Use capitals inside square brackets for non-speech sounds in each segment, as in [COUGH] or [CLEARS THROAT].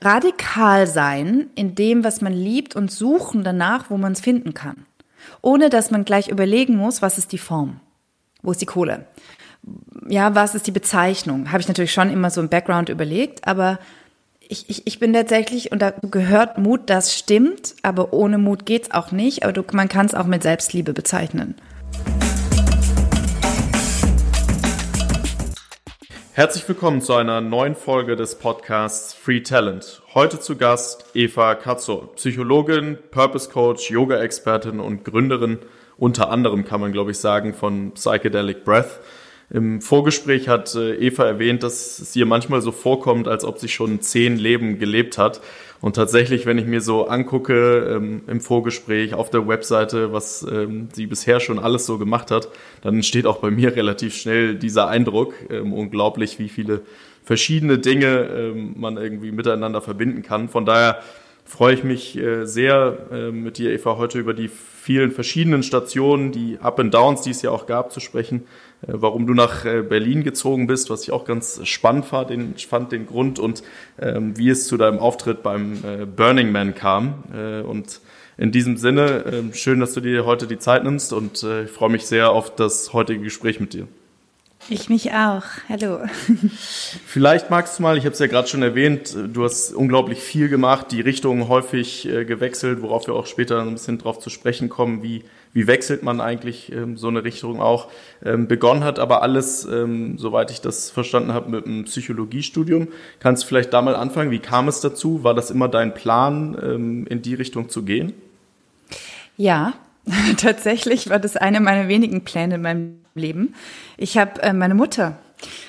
radikal sein in dem, was man liebt und suchen danach, wo man es finden kann. Ohne dass man gleich überlegen muss, was ist die Form? Wo ist die Kohle? Ja, was ist die Bezeichnung? Habe ich natürlich schon immer so im Background überlegt, aber ich, ich, ich bin tatsächlich, und da gehört Mut, das stimmt, aber ohne Mut geht's auch nicht, aber du, man kann es auch mit Selbstliebe bezeichnen. Herzlich willkommen zu einer neuen Folge des Podcasts Free Talent. Heute zu Gast Eva Katzor, Psychologin, Purpose Coach, Yoga-Expertin und Gründerin, unter anderem kann man glaube ich sagen, von Psychedelic Breath. Im Vorgespräch hat äh, Eva erwähnt, dass es ihr manchmal so vorkommt, als ob sie schon zehn Leben gelebt hat. Und tatsächlich, wenn ich mir so angucke ähm, im Vorgespräch auf der Webseite, was ähm, sie bisher schon alles so gemacht hat, dann entsteht auch bei mir [LAUGHS] relativ schnell dieser Eindruck. Ähm, unglaublich, wie viele verschiedene Dinge ähm, man irgendwie miteinander verbinden kann. Von daher freue ich mich äh, sehr äh, mit dir, Eva, heute über die vielen verschiedenen Stationen, die Up and Downs, die es ja auch gab, zu sprechen. Äh, warum du nach äh, Berlin gezogen bist, was ich auch ganz spannend fand, den, fand den Grund und ähm, wie es zu deinem Auftritt beim äh, Burning Man kam. Äh, und in diesem Sinne, äh, schön, dass du dir heute die Zeit nimmst und äh, ich freue mich sehr auf das heutige Gespräch mit dir. Ich mich auch. Hallo. Vielleicht magst du mal, ich habe es ja gerade schon erwähnt, du hast unglaublich viel gemacht, die Richtung häufig äh, gewechselt, worauf wir auch später ein bisschen drauf zu sprechen kommen, wie, wie wechselt man eigentlich ähm, so eine Richtung auch. Ähm, begonnen hat aber alles, ähm, soweit ich das verstanden habe, mit einem Psychologiestudium. Kannst du vielleicht da mal anfangen? Wie kam es dazu? War das immer dein Plan, ähm, in die Richtung zu gehen? Ja, [LAUGHS] tatsächlich war das eine meiner wenigen Pläne in meinem Leben. Ich habe äh, meine Mutter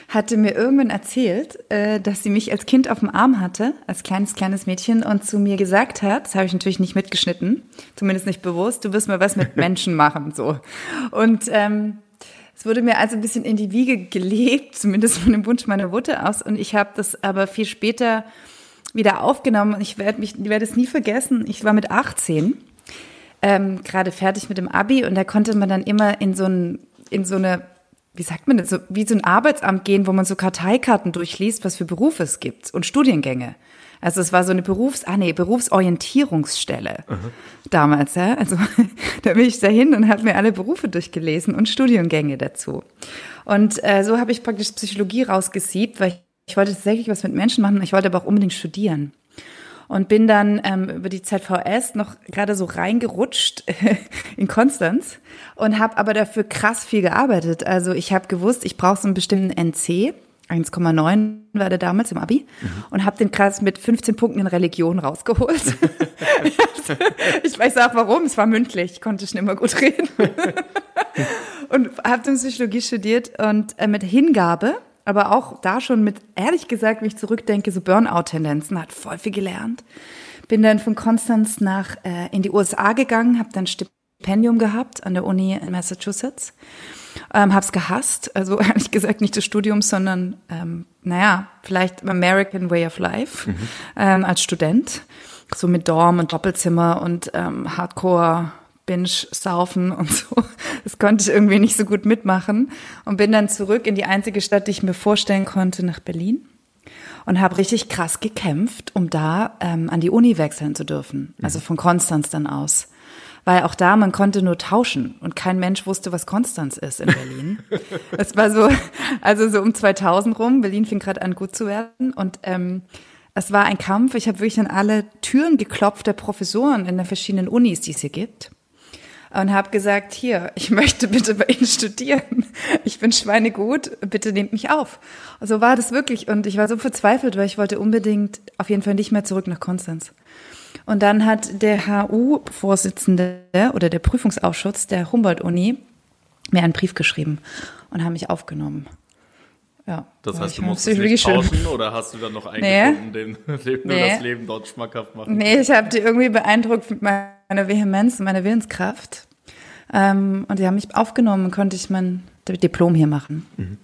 hatte mir irgendwann erzählt, äh, dass sie mich als Kind auf dem Arm hatte, als kleines, kleines Mädchen, und zu mir gesagt hat, das habe ich natürlich nicht mitgeschnitten, zumindest nicht bewusst, du wirst mal was mit [LAUGHS] Menschen machen, so. Und ähm, es wurde mir also ein bisschen in die Wiege gelebt, zumindest von dem Wunsch meiner Mutter aus, und ich habe das aber viel später wieder aufgenommen und ich werde mich, werde es nie vergessen. Ich war mit 18 ähm, gerade fertig mit dem Abi und da konnte man dann immer in so ein in so eine, wie sagt man das, so, wie so ein Arbeitsamt gehen, wo man so Karteikarten durchliest, was für Berufe es gibt und Studiengänge. Also es war so eine Berufs, ah nee, Berufsorientierungsstelle Aha. damals, ja. Also [LAUGHS] da bin ich dahin und habe mir alle Berufe durchgelesen und Studiengänge dazu. Und äh, so habe ich praktisch Psychologie rausgesiebt, weil ich, ich wollte tatsächlich was mit Menschen machen, ich wollte aber auch unbedingt studieren und bin dann ähm, über die ZVS noch gerade so reingerutscht [LAUGHS] in Konstanz und habe aber dafür krass viel gearbeitet. Also ich habe gewusst, ich brauche so einen bestimmten NC. 1,9 war der damals im Abi mhm. und habe den krass mit 15 Punkten in Religion rausgeholt. [LAUGHS] ich weiß auch warum, es war mündlich, ich konnte schon immer gut reden. [LAUGHS] und habe dann Psychologie studiert und äh, mit Hingabe aber auch da schon mit, ehrlich gesagt, wenn ich zurückdenke, so Burnout-Tendenzen, hat voll viel gelernt. Bin dann von Konstanz nach äh, in die USA gegangen, habe dann Stipendium gehabt an der Uni in Massachusetts. Ähm, hab's gehasst, also [LAUGHS] ehrlich gesagt nicht das Studium, sondern ähm, naja, vielleicht American Way of Life mhm. ähm, als Student, so mit Dorm und Doppelzimmer und ähm, Hardcore Binge-Saufen und so. Das konnte ich irgendwie nicht so gut mitmachen und bin dann zurück in die einzige Stadt, die ich mir vorstellen konnte, nach Berlin und habe richtig krass gekämpft, um da ähm, an die Uni wechseln zu dürfen. Also mhm. von Konstanz dann aus. Weil auch da, man konnte nur tauschen und kein Mensch wusste, was Konstanz ist in Berlin. [LAUGHS] Es war so, also so um 2000 rum, Berlin fing gerade an gut zu werden und ähm, es war ein Kampf. Ich habe wirklich an alle Türen geklopft der Professoren in den verschiedenen Unis, die es hier gibt und habe gesagt, hier, ich [LAUGHS] möchte bitte bei Ihnen studieren. Ich bin schweinegut, bitte nehmt mich auf. so war das wirklich und ich war so verzweifelt, weil ich wollte unbedingt auf jeden Fall nicht mehr zurück nach Konstanz. Und dann hat der HU-Vorsitzende oder der Prüfungsausschuss der Humboldt-Uni mir einen Brief geschrieben und haben mich aufgenommen. Ja, das heißt, du musstest nicht tauschen oder hast du dann noch [LAUGHS] eingefunden, nee. den, [LAUGHS] den nee. das Leben dort schmackhaft machen? Nee, ich habe die irgendwie beeindruckt mit meiner Vehemenz und meiner Willenskraft. Ähm, und die haben mich aufgenommen und konnte ich mein Diplom hier machen. Mhm.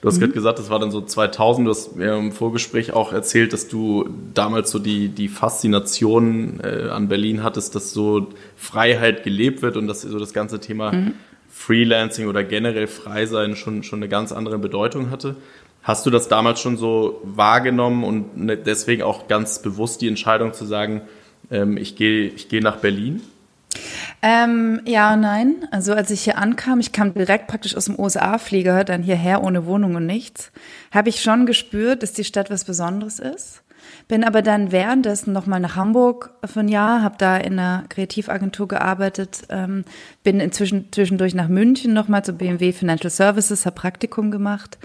Du hast mhm. gerade gesagt, das war dann so 2000. Du hast mir im Vorgespräch auch erzählt, dass du damals so die, die Faszination äh, an Berlin hattest, dass so Freiheit gelebt wird und dass so das ganze Thema mhm. Freelancing oder generell Freisein schon, schon eine ganz andere Bedeutung hatte. Hast du das damals schon so wahrgenommen und ne, deswegen auch ganz bewusst die Entscheidung zu sagen, ähm, ich gehe ich geh nach Berlin? Ähm, ja, nein. Also als ich hier ankam, ich kam direkt praktisch aus dem USA-Flieger, dann hierher ohne Wohnung und nichts, habe ich schon gespürt, dass die Stadt was Besonderes ist. Bin aber dann währenddessen nochmal nach Hamburg für ein Jahr, habe da in einer Kreativagentur gearbeitet, ähm, bin inzwischen zwischendurch nach München nochmal zu BMW Financial Services, habe Praktikum gemacht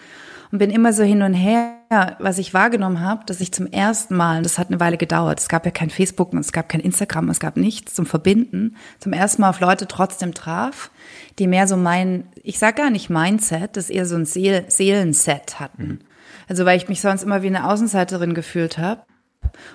und bin immer so hin und her, was ich wahrgenommen habe, dass ich zum ersten Mal, das hat eine Weile gedauert, es gab ja kein Facebook, es gab kein Instagram, es gab nichts zum Verbinden, zum ersten Mal auf Leute trotzdem traf, die mehr so mein, ich sag gar nicht Mindset, das eher so ein Seel Seelenset hatten. Mhm. Also weil ich mich sonst immer wie eine Außenseiterin gefühlt habe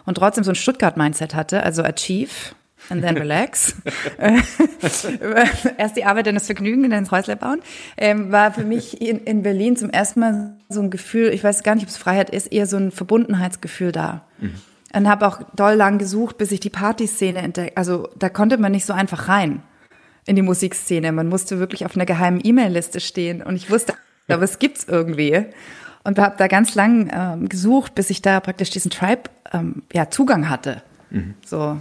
und trotzdem so ein Stuttgart-Mindset hatte, also achieve and then relax. [LAUGHS] Erst die Arbeit, dann das Vergnügen, dann das Häusle bauen. Ähm, war für mich in, in Berlin zum ersten Mal so ein Gefühl, ich weiß gar nicht, ob es Freiheit ist, eher so ein Verbundenheitsgefühl da. Mhm. Und habe auch doll lang gesucht, bis ich die Partyszene entdeckt. Also da konnte man nicht so einfach rein in die Musikszene. Man musste wirklich auf einer geheimen E-Mail-Liste stehen. Und ich wusste, aber es gibt's irgendwie. Und habe da ganz lang ähm, gesucht, bis ich da praktisch diesen Tribe ähm, ja, Zugang hatte. Mhm. So.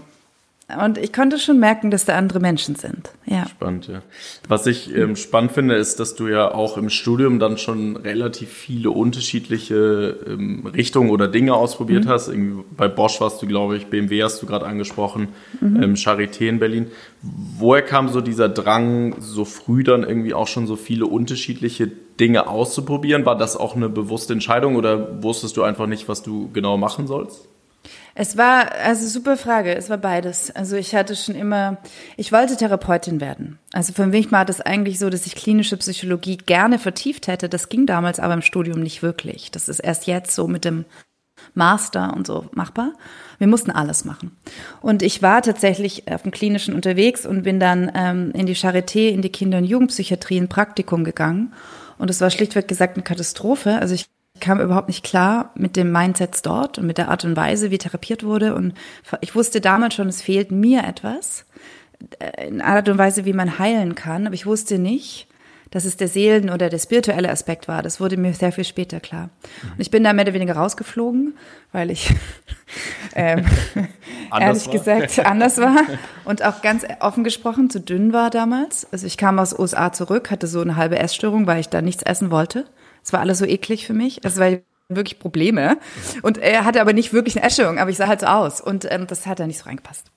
Und ich konnte schon merken, dass da andere Menschen sind. Ja. Spannend, ja. Was ich ähm, spannend finde, ist, dass du ja auch im Studium dann schon relativ viele unterschiedliche ähm, Richtungen oder Dinge ausprobiert mhm. hast. Irgendwie bei Bosch warst du, glaube ich, BMW hast du gerade angesprochen, mhm. ähm, Charité in Berlin. Woher kam so dieser Drang, so früh dann irgendwie auch schon so viele unterschiedliche Dinge auszuprobieren? War das auch eine bewusste Entscheidung oder wusstest du einfach nicht, was du genau machen sollst? Es war, also super Frage, es war beides. Also ich hatte schon immer, ich wollte Therapeutin werden. Also für mich war das eigentlich so, dass ich klinische Psychologie gerne vertieft hätte. Das ging damals aber im Studium nicht wirklich. Das ist erst jetzt so mit dem Master und so machbar. Wir mussten alles machen. Und ich war tatsächlich auf dem Klinischen unterwegs und bin dann ähm, in die Charité, in die Kinder- und Jugendpsychiatrie ein Praktikum gegangen. Und es war schlichtweg gesagt eine Katastrophe. Also ich kam überhaupt nicht klar mit dem Mindset dort und mit der Art und Weise, wie therapiert wurde. Und ich wusste damals schon, es fehlt mir etwas, äh, in Art und Weise, wie man heilen kann. Aber ich wusste nicht, dass es der Seelen- oder der spirituelle Aspekt war. Das wurde mir sehr viel später klar. Und ich bin da mehr oder weniger rausgeflogen, weil ich [LAUGHS] ähm, [LAUGHS] ehrlich war. gesagt anders war und auch ganz offen gesprochen zu dünn war damals. Also ich kam aus USA zurück, hatte so eine halbe Essstörung, weil ich da nichts essen wollte. Es war alles so eklig für mich. Es war wirklich Probleme. Und er hatte aber nicht wirklich eine Essstörung, aber ich sah halt so aus. Und ähm, das hat da nicht so reingepasst.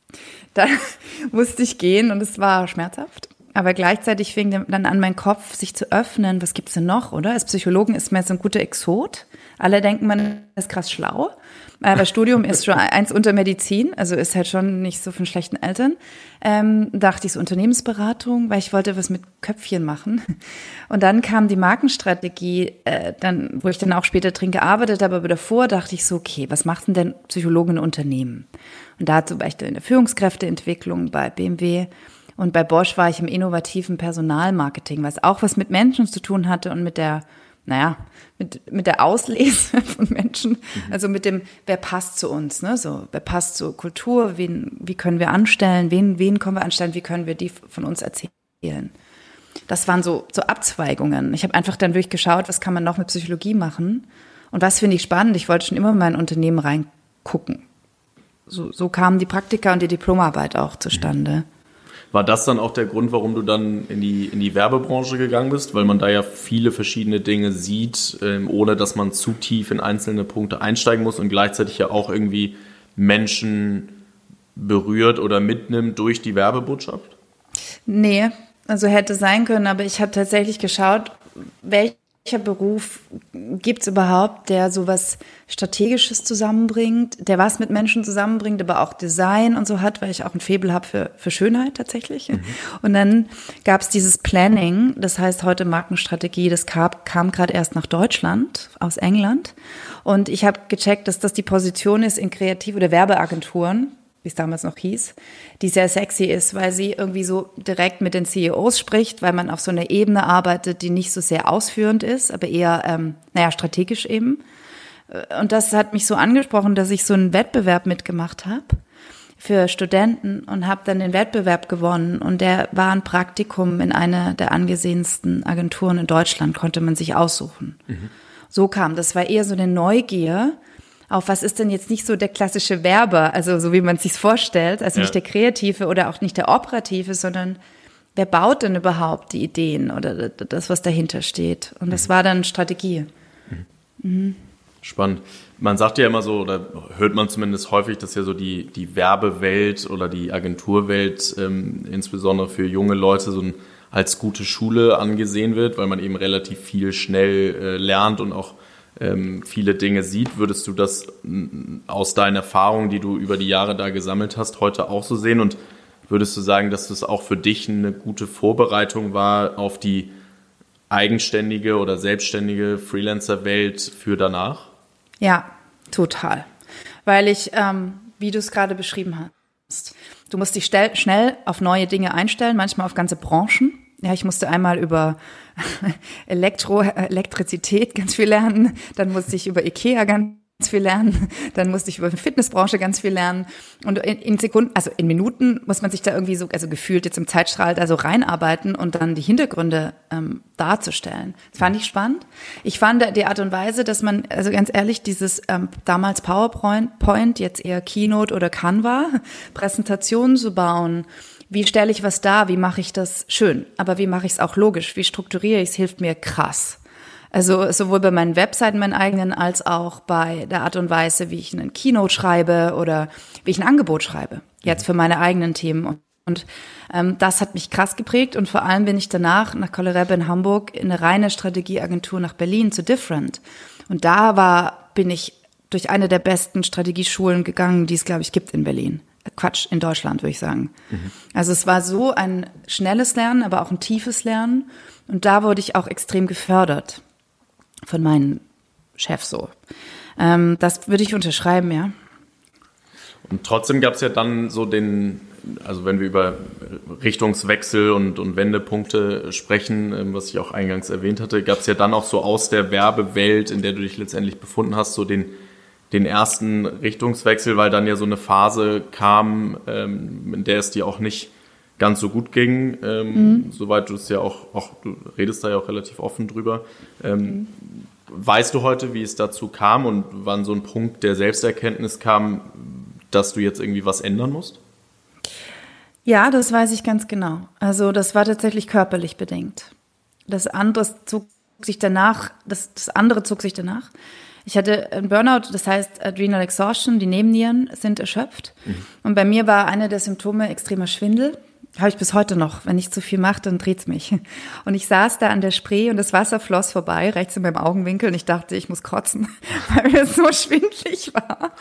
Da [LAUGHS] musste ich gehen und es war schmerzhaft. Aber gleichzeitig fing dann an, mein Kopf sich zu öffnen. Was gibt's denn noch, oder? Als Psychologen ist man jetzt ein guter Exot. Alle denken, man ist krass schlau. Aber Studium ist schon eins unter Medizin, also ist halt schon nicht so von schlechten Eltern. Ähm, dachte ich so Unternehmensberatung, weil ich wollte was mit Köpfchen machen. Und dann kam die Markenstrategie, äh, dann, wo ich dann auch später drin gearbeitet habe, aber davor dachte ich so, okay, was macht denn denn Psychologen in Unternehmen? Und dazu war ich dann in der Führungskräfteentwicklung bei BMW. Und bei Bosch war ich im innovativen Personalmarketing, was auch was mit Menschen zu tun hatte und mit der naja, mit, mit der Auslese [LAUGHS] von Menschen, mhm. also mit dem, wer passt zu uns, ne? So, wer passt zur Kultur, wen, wie können wir anstellen, wen, wen können wir anstellen, wie können wir die von uns erzählen. Das waren so, so Abzweigungen. Ich habe einfach dann wirklich geschaut, was kann man noch mit Psychologie machen und was finde ich spannend. Ich wollte schon immer in mein Unternehmen reingucken. So, so kamen die Praktika und die Diplomarbeit auch zustande. Mhm. War das dann auch der Grund, warum du dann in die, in die Werbebranche gegangen bist? Weil man da ja viele verschiedene Dinge sieht, ähm, ohne dass man zu tief in einzelne Punkte einsteigen muss und gleichzeitig ja auch irgendwie Menschen berührt oder mitnimmt durch die Werbebotschaft? Nee, also hätte sein können, aber ich habe tatsächlich geschaut, welche welcher Beruf gibt es überhaupt, der sowas Strategisches zusammenbringt, der was mit Menschen zusammenbringt, aber auch Design und so hat, weil ich auch ein Faible habe für, für Schönheit tatsächlich. Mhm. Und dann gab es dieses Planning, das heißt heute Markenstrategie, das kam, kam gerade erst nach Deutschland aus England. Und ich habe gecheckt, dass das die Position ist in Kreativ- oder Werbeagenturen, wie es damals noch hieß, die sehr sexy ist, weil sie irgendwie so direkt mit den CEOs spricht, weil man auf so einer Ebene arbeitet, die nicht so sehr ausführend ist, aber eher, ähm, naja, strategisch eben. Und das hat mich so angesprochen, dass ich so einen Wettbewerb mitgemacht habe für Studenten und habe dann den Wettbewerb gewonnen. Und der war ein Praktikum in einer der angesehensten Agenturen in Deutschland, konnte man sich aussuchen. Mhm. So kam. Das war eher so eine Neugier auf was ist denn jetzt nicht so der klassische Werber, also so wie man es sich vorstellt, also ja. nicht der Kreative oder auch nicht der Operative, sondern wer baut denn überhaupt die Ideen oder das, was dahinter steht? Und das mhm. war dann Strategie. Mhm. Mhm. Spannend. Man sagt ja immer so, oder hört man zumindest häufig, dass ja so die, die Werbewelt oder die Agenturwelt, ähm, insbesondere für junge Leute, so ein, als gute Schule angesehen wird, weil man eben relativ viel schnell äh, lernt und auch ähm, viele Dinge sieht. Würdest du das aus deinen Erfahrungen, die du über die Jahre da gesammelt hast, heute auch so sehen? Und würdest du sagen, dass das auch für dich eine gute Vorbereitung war auf die eigenständige oder selbstständige Freelancer-Welt für danach? Ja, total. Weil ich, ähm, wie du es gerade beschrieben hast, du musst dich schnell auf neue Dinge einstellen, manchmal auf ganze Branchen. Ja, ich musste einmal über [LAUGHS] Elektro, Elektrizität ganz viel lernen, dann musste ich über Ikea ganz viel lernen, dann musste ich über die Fitnessbranche ganz viel lernen und in, Sekunden, also in Minuten muss man sich da irgendwie so, also gefühlt jetzt im Zeitstrahl da so reinarbeiten und dann die Hintergründe ähm, darzustellen. Das fand ich spannend. Ich fand die Art und Weise, dass man, also ganz ehrlich, dieses ähm, damals PowerPoint, jetzt eher Keynote oder Canva, Präsentationen zu bauen, wie stelle ich was dar, wie mache ich das schön, aber wie mache ich es auch logisch, wie strukturiere ich es, hilft mir krass. Also sowohl bei meinen Webseiten, meinen eigenen, als auch bei der Art und Weise, wie ich einen Keynote schreibe oder wie ich ein Angebot schreibe, jetzt für meine eigenen Themen. Und ähm, das hat mich krass geprägt und vor allem bin ich danach nach Kollerebe in Hamburg in eine reine Strategieagentur nach Berlin zu Different. Und da war, bin ich durch eine der besten Strategieschulen gegangen, die es, glaube ich, gibt in Berlin. Quatsch, in Deutschland, würde ich sagen. Mhm. Also es war so ein schnelles Lernen, aber auch ein tiefes Lernen. Und da wurde ich auch extrem gefördert von meinen Chefs so. Ähm, das würde ich unterschreiben, ja. Und trotzdem gab es ja dann so den, also wenn wir über Richtungswechsel und, und Wendepunkte sprechen, ähm, was ich auch eingangs erwähnt hatte, gab es ja dann auch so aus der Werbewelt, in der du dich letztendlich befunden hast, so den den ersten Richtungswechsel, weil dann ja so eine Phase kam, ähm, in der es dir auch nicht ganz so gut ging, ähm, mhm. soweit du es ja auch, auch, du redest da ja auch relativ offen drüber. Ähm, mhm. Weißt du heute, wie es dazu kam und wann so ein Punkt der Selbsterkenntnis kam, dass du jetzt irgendwie was ändern musst? Ja, das weiß ich ganz genau. Also das war tatsächlich körperlich bedingt. Das andere zog sich danach, das, das andere zog sich danach. Ich hatte einen Burnout, das heißt Adrenal Exhaustion, die Nebennieren sind erschöpft. Mhm. Und bei mir war einer der Symptome extremer Schwindel. Habe ich bis heute noch. Wenn ich zu viel mache, dann dreht's mich. [LAUGHS] Und ich saß da an der Spree und das Wasser floss vorbei, rechts in meinem Augenwinkel und ich dachte, ich muss kotzen, [LAUGHS] weil mir so schwindlig war.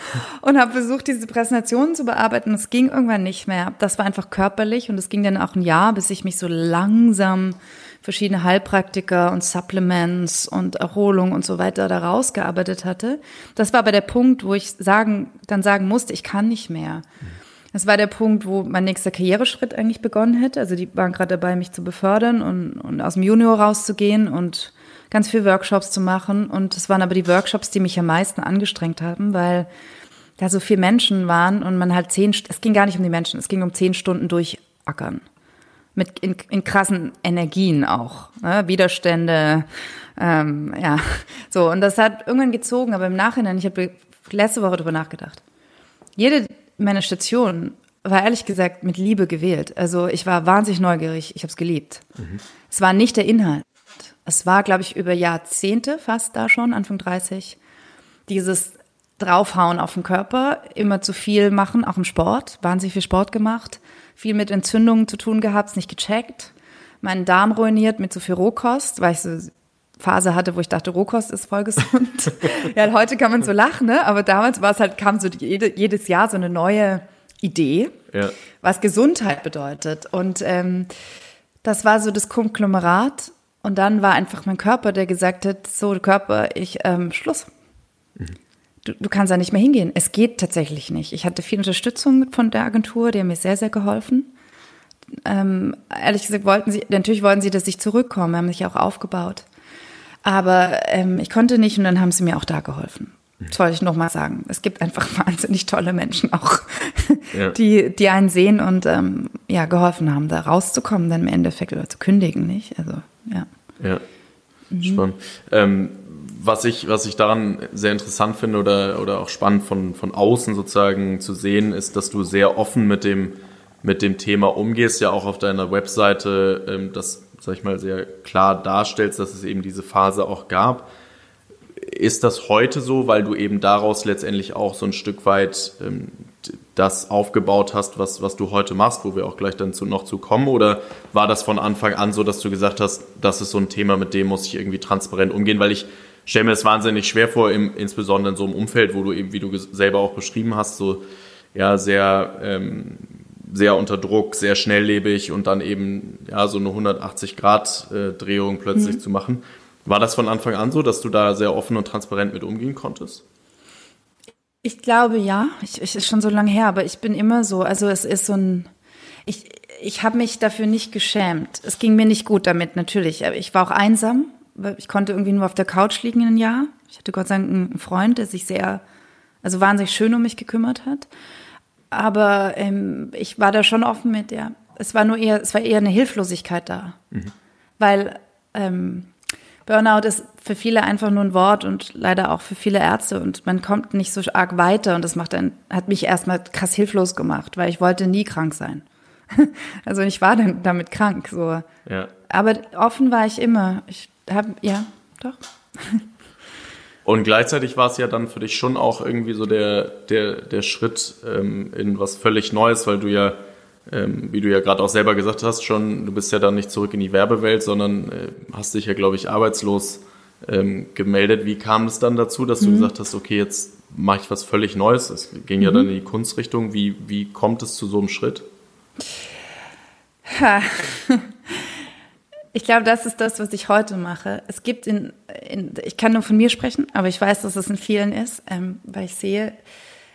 Und habe versucht, diese Präsentation zu bearbeiten. Es ging irgendwann nicht mehr. Das war einfach körperlich und es ging dann auch ein Jahr, bis ich mich so langsam verschiedene Heilpraktiker und Supplements und Erholung und so weiter da rausgearbeitet hatte. Das war aber der Punkt, wo ich sagen, dann sagen musste, ich kann nicht mehr. Das war der Punkt, wo mein nächster Karriereschritt eigentlich begonnen hätte. Also die waren gerade dabei, mich zu befördern und, und aus dem Junior rauszugehen und ganz viel Workshops zu machen. Und es waren aber die Workshops, die mich am meisten angestrengt haben, weil da so viele Menschen waren und man halt zehn, es ging gar nicht um die Menschen, es ging um zehn Stunden durchackern mit in, in krassen Energien auch, ne? Widerstände, ähm, ja, so und das hat irgendwann gezogen, aber im Nachhinein, ich habe letzte Woche darüber nachgedacht. Jede meiner Stationen war ehrlich gesagt mit Liebe gewählt. Also ich war wahnsinnig neugierig, ich habe es geliebt. Mhm. Es war nicht der Inhalt. Es war, glaube ich, über Jahrzehnte fast da schon, Anfang 30, dieses draufhauen auf den Körper, immer zu viel machen, auch im Sport, wahnsinnig viel Sport gemacht, viel mit Entzündungen zu tun gehabt, nicht gecheckt, meinen Darm ruiniert mit zu viel Rohkost, weil ich so Phase hatte, wo ich dachte, Rohkost ist voll gesund. [LAUGHS] ja, heute kann man so lachen, ne? aber damals war es halt, kam so jede, jedes Jahr so eine neue Idee, ja. was Gesundheit bedeutet. Und ähm, das war so das Konglomerat. Und dann war einfach mein Körper, der gesagt hat, so Körper, ich ähm, Schluss. Mhm du, du kannst da nicht mehr hingehen. Es geht tatsächlich nicht. Ich hatte viel Unterstützung von der Agentur, die haben mir sehr, sehr geholfen. Ähm, ehrlich gesagt wollten sie, natürlich wollten sie, dass ich zurückkomme, haben sich auch aufgebaut. Aber ähm, ich konnte nicht und dann haben sie mir auch da geholfen. Das wollte ich nochmal sagen. Es gibt einfach [LAUGHS] wahnsinnig tolle Menschen auch, ja. [LAUGHS] die, die einen sehen und ähm, ja, geholfen haben, da rauszukommen, dann im Endeffekt oder zu kündigen, nicht? Also, ja. Ja, mhm. spannend. Ähm, was ich, was ich daran sehr interessant finde oder, oder auch spannend von, von außen sozusagen zu sehen, ist, dass du sehr offen mit dem, mit dem Thema umgehst, ja auch auf deiner Webseite ähm, das, sag ich mal, sehr klar darstellst, dass es eben diese Phase auch gab. Ist das heute so, weil du eben daraus letztendlich auch so ein Stück weit ähm, das aufgebaut hast, was, was du heute machst, wo wir auch gleich dann zu, noch zu kommen? Oder war das von Anfang an so, dass du gesagt hast, das ist so ein Thema, mit dem muss ich irgendwie transparent umgehen? Weil ich stelle mir das wahnsinnig schwer vor, im, insbesondere in so einem Umfeld, wo du eben, wie du selber auch beschrieben hast, so ja sehr ähm, sehr unter Druck, sehr schnelllebig und dann eben ja so eine 180 Grad äh, Drehung plötzlich mhm. zu machen. War das von Anfang an so, dass du da sehr offen und transparent mit umgehen konntest? Ich glaube ja. Ich, ich ist schon so lange her, aber ich bin immer so. Also es ist so ein. Ich, ich habe mich dafür nicht geschämt. Es ging mir nicht gut damit, natürlich. Ich war auch einsam. Ich konnte irgendwie nur auf der Couch liegen ein Jahr. Ich hatte Gott sei Dank einen Freund, der sich sehr, also wahnsinnig schön um mich gekümmert hat. Aber ähm, ich war da schon offen mit, ja. Es war nur eher, es war eher eine Hilflosigkeit da. Mhm. Weil ähm, Burnout ist für viele einfach nur ein Wort und leider auch für viele Ärzte und man kommt nicht so arg weiter und das macht dann, hat mich erstmal krass hilflos gemacht, weil ich wollte nie krank sein. [LAUGHS] also ich war dann damit krank, so. Ja. Aber offen war ich immer. Ich habe, ja, doch. Und gleichzeitig war es ja dann für dich schon auch irgendwie so der, der, der Schritt ähm, in was völlig Neues, weil du ja, ähm, wie du ja gerade auch selber gesagt hast, schon, du bist ja dann nicht zurück in die Werbewelt, sondern äh, hast dich ja, glaube ich, arbeitslos ähm, gemeldet. Wie kam es dann dazu, dass du mhm. gesagt hast, okay, jetzt mache ich was völlig Neues? Es ging mhm. ja dann in die Kunstrichtung. Wie, wie kommt es zu so einem Schritt? Ha. Ich glaube, das ist das, was ich heute mache. Es gibt in, in ich kann nur von mir sprechen, aber ich weiß, dass es in vielen ist, ähm, weil ich sehe,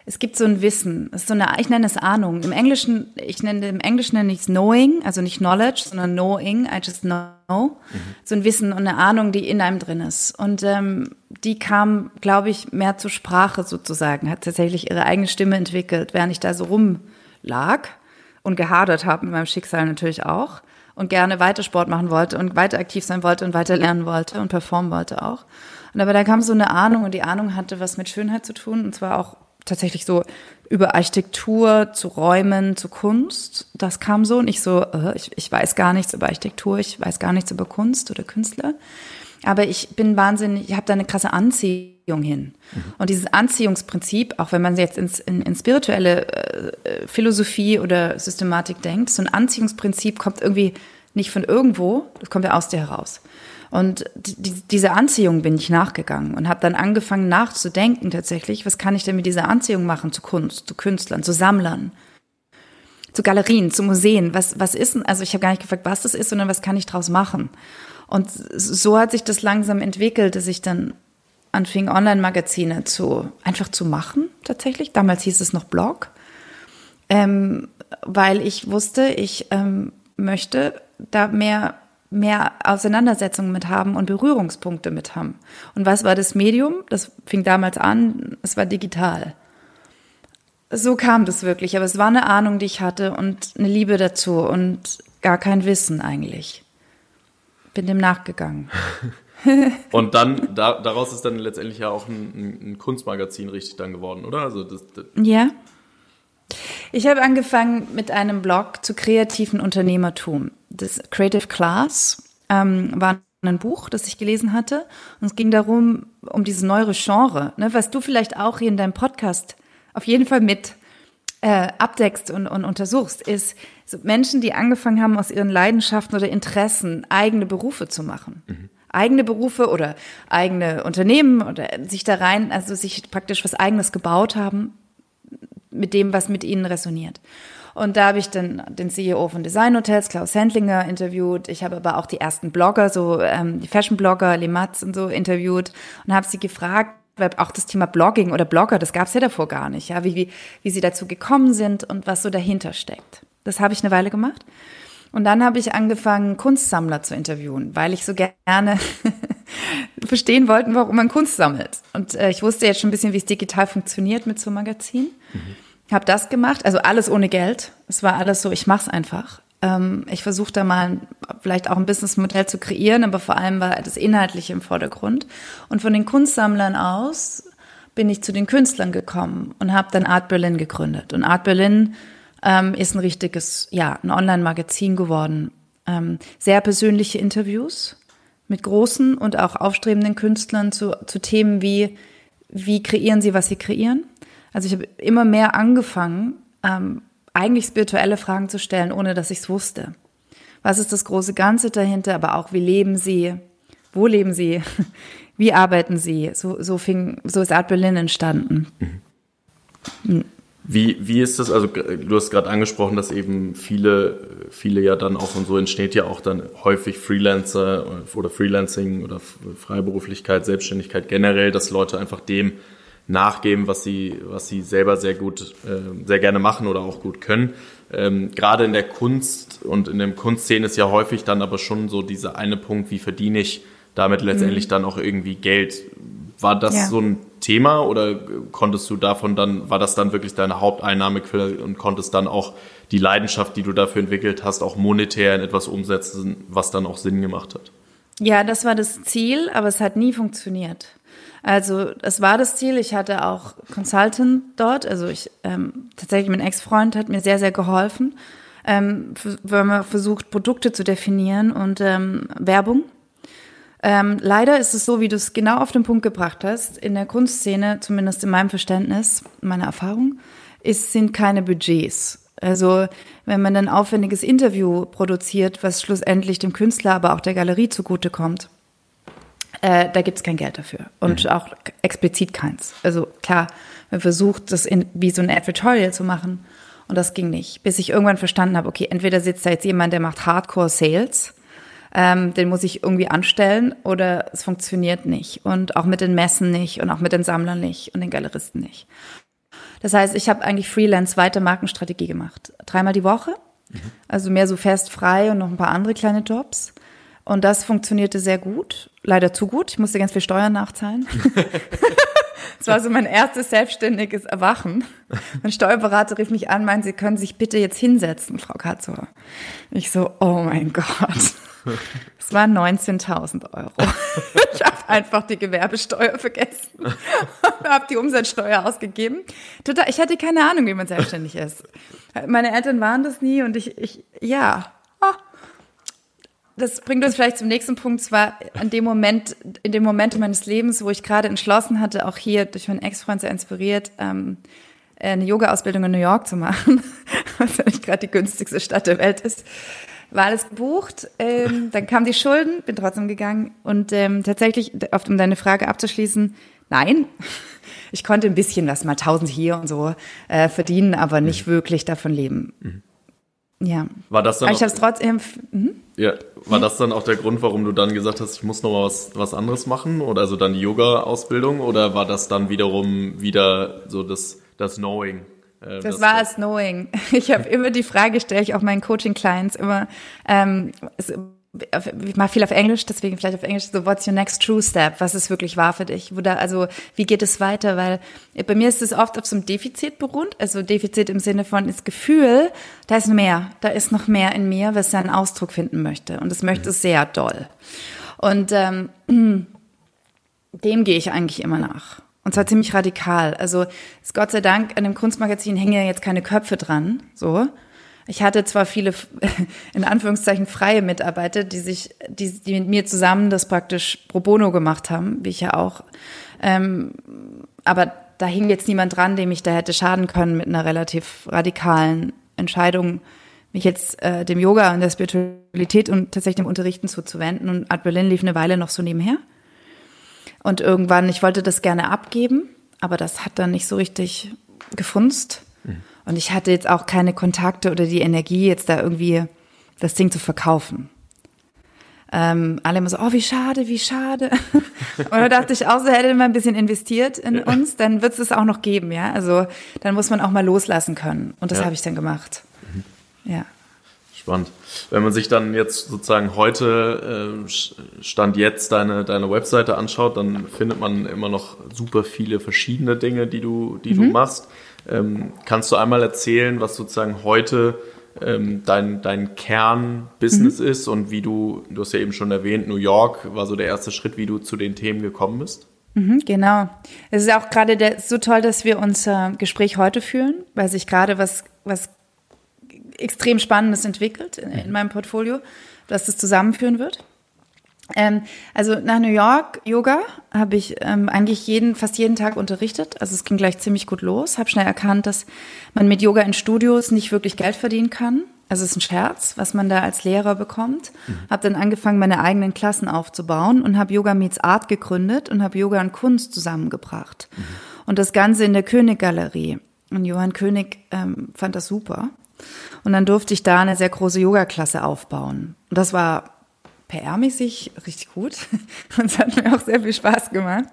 es gibt so ein Wissen, es ist so eine, ich nenne es Ahnung. Im Englischen, ich nenne im Englischen nenne ich es Knowing, also nicht Knowledge, sondern Knowing, I just know. Mhm. So ein Wissen und eine Ahnung, die in einem drin ist. Und ähm, die kam, glaube ich, mehr zur Sprache sozusagen, hat tatsächlich ihre eigene Stimme entwickelt, während ich da so rumlag und gehadert habe mit meinem Schicksal natürlich auch und gerne weiter Sport machen wollte und weiter aktiv sein wollte und weiter lernen wollte und performen wollte auch. Und aber da kam so eine Ahnung und die Ahnung hatte was mit Schönheit zu tun und zwar auch tatsächlich so über Architektur zu Räumen, zu Kunst. Das kam so und ich so, äh, ich, ich weiß gar nichts über Architektur, ich weiß gar nichts über Kunst oder Künstler. Aber ich bin wahnsinnig, ich habe da eine krasse Anziehung hin. Mhm. Und dieses Anziehungsprinzip, auch wenn man jetzt ins, in, in spirituelle äh, Philosophie oder Systematik denkt, so ein Anziehungsprinzip kommt irgendwie nicht von irgendwo, das kommt ja aus dir heraus. Und die, diese Anziehung bin ich nachgegangen und habe dann angefangen nachzudenken tatsächlich, was kann ich denn mit dieser Anziehung machen zu Kunst, zu Künstlern, zu Sammlern, zu Galerien, zu Museen. Was, was ist, also ich habe gar nicht gefragt, was das ist, sondern was kann ich draus machen. Und so hat sich das langsam entwickelt, dass ich dann anfing, Online-Magazine zu, einfach zu machen, tatsächlich. Damals hieß es noch Blog. Ähm, weil ich wusste, ich ähm, möchte da mehr, mehr Auseinandersetzungen mit haben und Berührungspunkte mit haben. Und was war das Medium? Das fing damals an, es war digital. So kam das wirklich, aber es war eine Ahnung, die ich hatte und eine Liebe dazu und gar kein Wissen eigentlich bin dem nachgegangen. [LAUGHS] und dann, da, daraus ist dann letztendlich ja auch ein, ein Kunstmagazin richtig dann geworden, oder? Also das, das ja. Ich habe angefangen mit einem Blog zu kreativen Unternehmertum. Das Creative Class ähm, war ein Buch, das ich gelesen hatte. Und es ging darum, um dieses neue Genre, ne, was du vielleicht auch hier in deinem Podcast auf jeden Fall mit äh, abdeckst und, und untersuchst, ist so Menschen, die angefangen haben, aus ihren Leidenschaften oder Interessen eigene Berufe zu machen. Mhm. Eigene Berufe oder eigene Unternehmen oder sich da rein, also sich praktisch was eigenes gebaut haben mit dem, was mit ihnen resoniert. Und da habe ich dann den CEO von Design Hotels, Klaus Handlinger, interviewt. Ich habe aber auch die ersten Blogger, so ähm, die Fashion-Blogger, Limatz und so interviewt und habe sie gefragt, weil auch das Thema Blogging oder Blogger, das gab es ja davor gar nicht, ja, wie, wie, wie sie dazu gekommen sind und was so dahinter steckt. Das habe ich eine Weile gemacht. Und dann habe ich angefangen, Kunstsammler zu interviewen, weil ich so gerne [LAUGHS] verstehen wollte, warum man Kunst sammelt. Und äh, ich wusste jetzt schon ein bisschen, wie es digital funktioniert mit so einem Magazin. Mhm. Habe das gemacht, also alles ohne Geld. Es war alles so, ich mache es einfach. Ähm, ich versuche da mal vielleicht auch ein Businessmodell zu kreieren, aber vor allem war das Inhaltliche im Vordergrund. Und von den Kunstsammlern aus bin ich zu den Künstlern gekommen und habe dann Art Berlin gegründet. Und Art Berlin ähm, ist ein richtiges, ja, ein Online-Magazin geworden. Ähm, sehr persönliche Interviews mit großen und auch aufstrebenden Künstlern zu, zu Themen wie, wie kreieren sie, was sie kreieren. Also ich habe immer mehr angefangen, ähm, eigentlich spirituelle Fragen zu stellen, ohne dass ich es wusste. Was ist das große Ganze dahinter, aber auch wie leben sie, wo leben sie, [LAUGHS] wie arbeiten sie. So, so, fing, so ist Art Berlin entstanden. Mhm. Wie, wie ist das, also du hast gerade angesprochen, dass eben viele, viele ja dann auch, und so entsteht ja auch dann häufig Freelancer oder Freelancing oder Freiberuflichkeit, Selbstständigkeit generell, dass Leute einfach dem nachgeben, was sie, was sie selber sehr gut, äh, sehr gerne machen oder auch gut können. Ähm, gerade in der Kunst und in der Kunstszene ist ja häufig dann aber schon so dieser eine Punkt, wie verdiene ich damit letztendlich mhm. dann auch irgendwie Geld. War das ja. so ein Thema oder konntest du davon dann, war das dann wirklich deine Haupteinnahmequelle und konntest dann auch die Leidenschaft, die du dafür entwickelt hast, auch monetär in etwas umsetzen, was dann auch Sinn gemacht hat? Ja, das war das Ziel, aber es hat nie funktioniert. Also es war das Ziel. Ich hatte auch Consultant dort. Also ich ähm, tatsächlich mein Ex-Freund hat mir sehr sehr geholfen. Ähm, wir haben versucht Produkte zu definieren und ähm, Werbung ähm, leider ist es so, wie du es genau auf den Punkt gebracht hast. In der Kunstszene, zumindest in meinem Verständnis, meiner Erfahrung, ist, sind keine Budgets. Also wenn man ein aufwendiges Interview produziert, was schlussendlich dem Künstler, aber auch der Galerie zugutekommt, äh, da gibt es kein Geld dafür und mhm. auch explizit keins. Also klar, man versucht, das in, wie so ein Advertorial zu machen und das ging nicht, bis ich irgendwann verstanden habe, okay, entweder sitzt da jetzt jemand, der macht Hardcore-Sales ähm, den muss ich irgendwie anstellen oder es funktioniert nicht. Und auch mit den Messen nicht und auch mit den Sammlern nicht und den Galeristen nicht. Das heißt, ich habe eigentlich Freelance weiter Markenstrategie gemacht. Dreimal die Woche, mhm. also mehr so fest frei und noch ein paar andere kleine Jobs. Und das funktionierte sehr gut, leider zu gut. Ich musste ganz viel Steuern nachzahlen. [LAUGHS] Das war so mein erstes selbstständiges Erwachen. Mein Steuerberater rief mich an, meinte, Sie können sich bitte jetzt hinsetzen, Frau Katzor. Ich so, oh mein Gott. Es waren 19.000 Euro. [LAUGHS] Ich habe einfach die Gewerbesteuer vergessen [LAUGHS] habe die Umsatzsteuer ausgegeben. Total, ich hatte keine Ahnung, wie man selbstständig ist. Meine Eltern waren das nie und ich, ich ja. Das bringt uns vielleicht zum nächsten Punkt. Zwar an dem Moment, in dem Moment meines Lebens, wo ich gerade entschlossen hatte, auch hier durch meinen Ex-Freund sehr inspiriert, ähm, eine Yoga-Ausbildung in New York zu machen, [LAUGHS] was ja nicht gerade die günstigste Stadt der Welt ist war alles gebucht. Ähm, dann kamen die Schulden, bin trotzdem gegangen. Und ähm, tatsächlich, um deine Frage abzuschließen, nein. [LAUGHS] Ich konnte ein bisschen was, mal 1000 hier und so äh, verdienen, aber nicht mhm. wirklich davon leben. Mhm. Ja. War das dann? Aber ich habe es trotzdem. Mhm. Ja, war das dann auch der Grund, warum du dann gesagt hast, ich muss noch mal was, was anderes machen? Oder also dann die Yoga-Ausbildung? Oder war das dann wiederum wieder so das, das Knowing? Äh, das, das war es Knowing. [LAUGHS] Ich habe immer die Frage, stelle ich auch meinen Coaching-Clients immer, ähm, ich mache viel auf Englisch, deswegen vielleicht auf Englisch so, what's your next true step? Was ist wirklich wahr für dich? Oder, also, wie geht es weiter? Weil bei mir ist es oft auf so einem Defizit beruht, also Defizit im Sinne von das Gefühl, da ist mehr, da ist noch mehr in mir, was seinen Ausdruck finden möchte. Und das möchte es sehr doll. Und ähm, [CLEARS THROAT] dem gehe ich eigentlich immer nach. Und zwar ziemlich radikal. Also ist Gott sei Dank an dem Kunstmagazin hängen ja jetzt keine Köpfe dran. So. Ich hatte zwar viele, [LAUGHS] in Anführungszeichen, freie Mitarbeiter, die sich, die, die mit mir zusammen das praktisch pro bono gemacht haben, wie ich ja auch. Ähm, aber da hing jetzt niemand dran, dem ich da hätte schaden können mit einer relativ radikalen Entscheidung, mich jetzt äh, dem Yoga und der Spiritualität und tatsächlich dem Unterrichten zuzuwenden. Und Art Berlin lief eine Weile noch so nebenher. Und irgendwann, ich wollte das gerne abgeben, aber das hat dann nicht so richtig gefunzt. Mhm. Und ich hatte jetzt auch keine Kontakte oder die Energie, jetzt da irgendwie das Ding zu verkaufen. Ähm, alle immer so, oh, wie schade, wie schade. [LAUGHS] Und da dachte ich auch so, hätte man ein bisschen investiert in ja. uns, dann wird es es auch noch geben, ja. Also dann muss man auch mal loslassen können. Und das ja. habe ich dann gemacht. Mhm. Ja. Spannend. Wenn man sich dann jetzt sozusagen heute, äh, Stand jetzt, deine, deine Webseite anschaut, dann findet man immer noch super viele verschiedene Dinge, die du, die mhm. du machst. Ähm, kannst du einmal erzählen, was sozusagen heute ähm, dein, dein Kernbusiness mhm. ist und wie du, du hast ja eben schon erwähnt, New York war so der erste Schritt, wie du zu den Themen gekommen bist. Mhm, genau. Es ist auch gerade so toll, dass wir unser Gespräch heute führen, weil sich gerade was, was extrem Spannendes entwickelt in, in meinem Portfolio, dass das zusammenführen wird. Ähm, also nach New York Yoga habe ich ähm, eigentlich jeden, fast jeden Tag unterrichtet. Also es ging gleich ziemlich gut los. Habe schnell erkannt, dass man mit Yoga in Studios nicht wirklich Geld verdienen kann. Also es ist ein Scherz, was man da als Lehrer bekommt. Mhm. Habe dann angefangen, meine eigenen Klassen aufzubauen und habe Yoga Meets Art gegründet und habe Yoga und Kunst zusammengebracht. Mhm. Und das Ganze in der König-Galerie. Und Johann König ähm, fand das super. Und dann durfte ich da eine sehr große Yoga-Klasse aufbauen. Und das war PR-mäßig richtig gut. [LAUGHS] Und es hat mir auch sehr viel Spaß gemacht.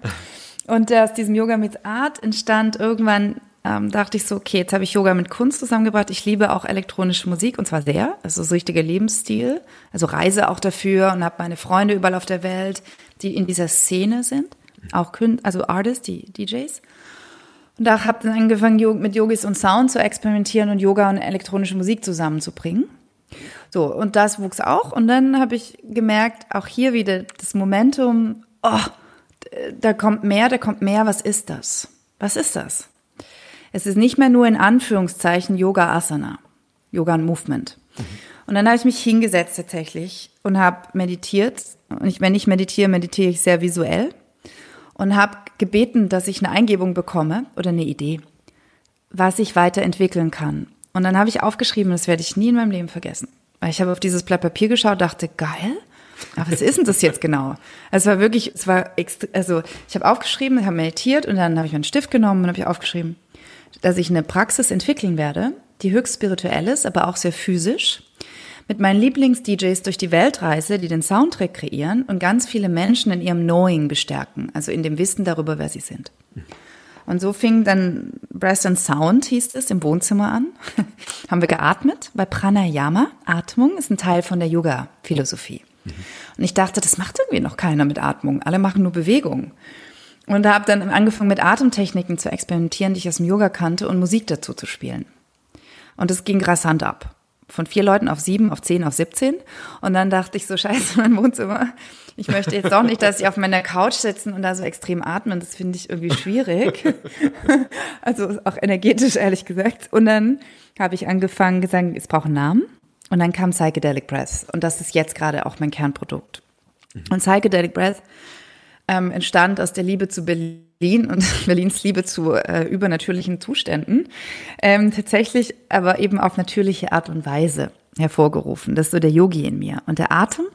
Und aus diesem Yoga mit Art entstand irgendwann, ähm, dachte ich so, okay, jetzt habe ich Yoga mit Kunst zusammengebracht. Ich liebe auch elektronische Musik und zwar sehr. Also so richtiger Lebensstil. Also reise auch dafür und habe meine Freunde überall auf der Welt, die in dieser Szene sind. Auch Kün also Artists, die DJs. Und da habe dann angefangen, mit Yogis und Sound zu experimentieren und Yoga und elektronische Musik zusammenzubringen. So, und das wuchs auch. Und dann habe ich gemerkt, auch hier wieder das Momentum, oh, da kommt mehr, da kommt mehr, was ist das? Was ist das? Es ist nicht mehr nur in Anführungszeichen Yoga Asana, Yoga und Movement. Mhm. Und dann habe ich mich hingesetzt tatsächlich und habe meditiert. Und ich, wenn ich meditiere, meditiere ich sehr visuell und habe gebeten, dass ich eine Eingebung bekomme oder eine Idee, was ich weiterentwickeln kann. Und dann habe ich aufgeschrieben, das werde ich nie in meinem Leben vergessen. Weil ich habe auf dieses Blatt Papier geschaut, dachte, geil. Aber was ist denn das jetzt genau? Also es war wirklich, es war, also ich habe aufgeschrieben, habe meditiert und dann habe ich meinen Stift genommen und habe ich aufgeschrieben, dass ich eine Praxis entwickeln werde, die höchst spirituell ist, aber auch sehr physisch, mit meinen Lieblings-DJs durch die Welt reise, die den Soundtrack kreieren und ganz viele Menschen in ihrem Knowing bestärken, also in dem Wissen darüber, wer sie sind. Und so fing dann Breast and Sound, hieß es, im Wohnzimmer an. [LAUGHS] Haben wir geatmet, weil Pranayama, Atmung, ist ein Teil von der Yoga-Philosophie. Mhm. Und ich dachte, das macht irgendwie noch keiner mit Atmung. Alle machen nur Bewegung. Und da habe dann angefangen mit Atemtechniken zu experimentieren, die ich aus dem Yoga kannte und Musik dazu zu spielen. Und es ging rasant ab von vier Leuten auf sieben, auf zehn, auf 17. Und dann dachte ich so, [LAUGHS] scheiße, mein Wohnzimmer. Ich möchte jetzt doch nicht, dass sie auf meiner Couch sitzen und da so extrem atmen. Das finde ich irgendwie schwierig. [LAUGHS] also auch energetisch, ehrlich gesagt. Und dann habe ich angefangen, gesagt, es braucht einen Namen. Und dann kam Psychedelic Breath. Und das ist jetzt gerade auch mein Kernprodukt. Und Psychedelic Breath ähm, entstand aus der Liebe zu Berlin und [LAUGHS] Berlins Liebe zu äh, übernatürlichen Zuständen. Ähm, tatsächlich aber eben auf natürliche Art und Weise hervorgerufen. Das ist so der Yogi in mir. Und der Atem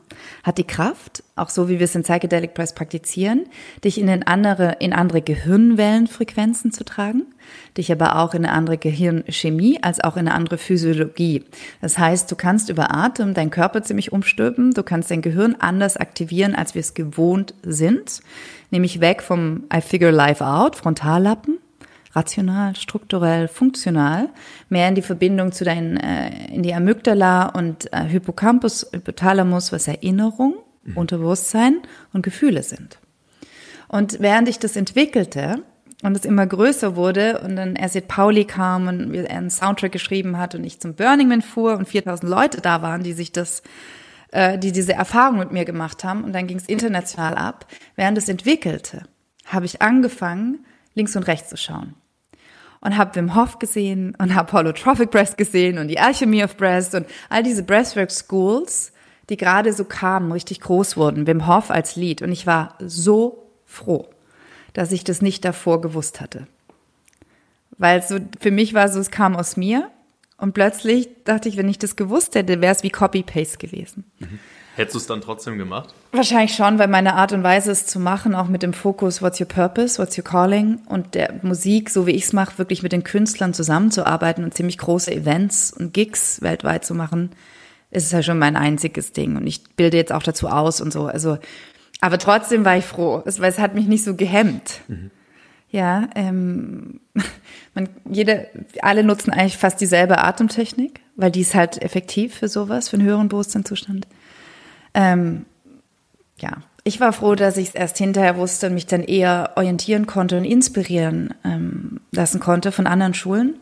hat die Kraft, auch so wie wir es in Psychedelic Press praktizieren, dich in, andere, in andere Gehirnwellenfrequenzen zu tragen, dich aber auch in eine andere Gehirnchemie als auch in eine andere Physiologie. Das heißt, du kannst über Atem deinen Körper ziemlich umstülpen, du kannst dein Gehirn anders aktivieren, als wir es gewohnt sind, nämlich weg vom I figure life out, Frontallappen, rational, strukturell, funktional, mehr in die Verbindung zu deinen, äh, in die Amygdala und äh, Hippocampus, Hypothalamus, was Erinnerung, mhm. Unterbewusstsein und Gefühle sind. Und während ich das entwickelte und es immer größer wurde und dann Ersit Pauli kam und er einen Soundtrack geschrieben hat und ich zum Burning Man fuhr und 4000 Leute da waren, die sich das äh, die diese Erfahrung mit mir gemacht haben und dann ging es international ab. Während es entwickelte, habe ich angefangen, links und rechts zu schauen und habe Wim Hof gesehen und habe Holotrophic Breast gesehen und die Alchemy of Breast und all diese Breastwork Schools, die gerade so kamen, richtig groß wurden. Wim Hof als Lied und ich war so froh, dass ich das nicht davor gewusst hatte. Weil so für mich war so, es kam aus mir und plötzlich dachte ich, wenn ich das gewusst hätte, wäre es wie Copy-Paste gewesen. Mhm. Hättest du es dann trotzdem gemacht? Wahrscheinlich schon, weil meine Art und Weise es zu machen, auch mit dem Fokus What's your purpose, what's your calling und der Musik, so wie ich es mache, wirklich mit den Künstlern zusammenzuarbeiten und ziemlich große Events und Gigs weltweit zu machen, ist es ja schon mein einziges Ding. Und ich bilde jetzt auch dazu aus und so. Also, aber trotzdem war ich froh, weil es hat mich nicht so gehemmt. Mhm. Ja, ähm, [LAUGHS] man, jede, alle nutzen eigentlich fast dieselbe Atemtechnik, weil die ist halt effektiv für sowas, für einen höheren Bewusstseinszustand. Ähm, ja, ich war froh, dass ich es erst hinterher wusste und mich dann eher orientieren konnte und inspirieren ähm, lassen konnte von anderen Schulen.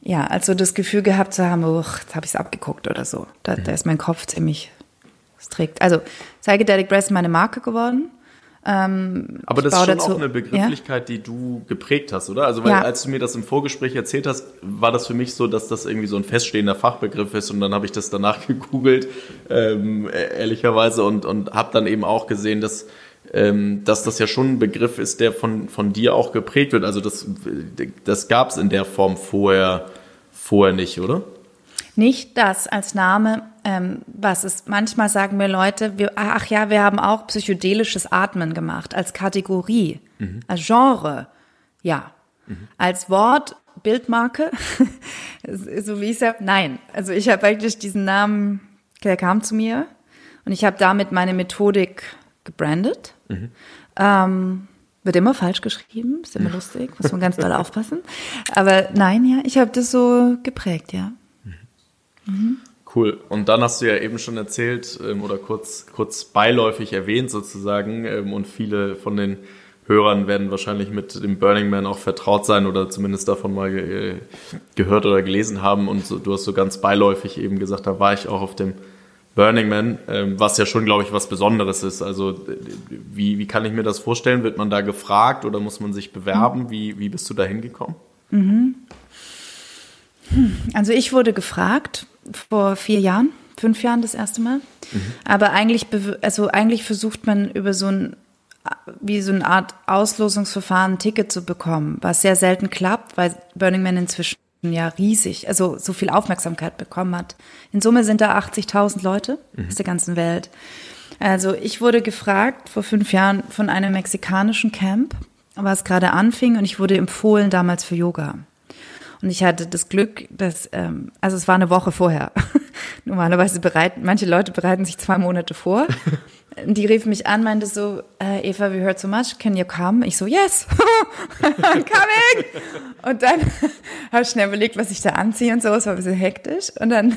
Ja, also das Gefühl gehabt zu haben, oh, jetzt habe ich es abgeguckt oder so. Da, mhm. da ist mein Kopf ziemlich strikt. Also Psychedelic Breath ist meine Marke geworden. Ähm, Aber das ist schon dazu, auch eine Begrifflichkeit, ja? die du geprägt hast, oder? Also, weil ja. als du mir das im Vorgespräch erzählt hast, war das für mich so, dass das irgendwie so ein feststehender Fachbegriff ist und dann habe ich das danach [LAUGHS] gegoogelt, ähm, ehrlicherweise, und, und habe dann eben auch gesehen, dass, ähm, dass das ja schon ein Begriff ist, der von, von dir auch geprägt wird. Also, das, das gab es in der Form vorher, vorher nicht, oder? Nicht das als Name, ähm, was ist, manchmal sagen mir Leute, wir, ach ja, wir haben auch psychedelisches Atmen gemacht, als Kategorie, mhm. als Genre, ja. Mhm. Als Wort, Bildmarke, [LAUGHS] so wie ich es habe, nein. Also ich habe eigentlich diesen Namen, der kam zu mir und ich habe damit meine Methodik gebrandet. Mhm. Ähm, wird immer falsch geschrieben, ist immer lustig, muss man ganz doll aufpassen. Aber nein, ja, ich habe das so geprägt, ja. Mhm. Cool. Und dann hast du ja eben schon erzählt ähm, oder kurz, kurz beiläufig erwähnt sozusagen ähm, und viele von den Hörern werden wahrscheinlich mit dem Burning Man auch vertraut sein oder zumindest davon mal ge gehört oder gelesen haben. Und so, du hast so ganz beiläufig eben gesagt, da war ich auch auf dem Burning Man, ähm, was ja schon, glaube ich, was Besonderes ist. Also wie, wie kann ich mir das vorstellen? Wird man da gefragt oder muss man sich bewerben? Wie, wie bist du da hingekommen? Mhm. Also ich wurde gefragt vor vier Jahren, fünf Jahren das erste Mal. Mhm. Aber eigentlich, also eigentlich versucht man über so ein wie so eine Art Auslosungsverfahren ein Ticket zu bekommen, was sehr selten klappt, weil Burning Man inzwischen ja riesig, also so viel Aufmerksamkeit bekommen hat. In Summe sind da 80.000 Leute mhm. aus der ganzen Welt. Also ich wurde gefragt vor fünf Jahren von einem mexikanischen Camp, was gerade anfing und ich wurde empfohlen damals für Yoga. Und ich hatte das Glück, dass, ähm, also es war eine Woche vorher. [LAUGHS] Normalerweise bereiten, manche Leute bereiten sich zwei Monate vor. Die rief mich an, meinte so, äh, Eva, we heard so much, can you come? Ich so, yes, [LAUGHS] coming! Und dann [LAUGHS] habe ich schnell überlegt, was ich da anziehe und so, es war ein bisschen hektisch. Und dann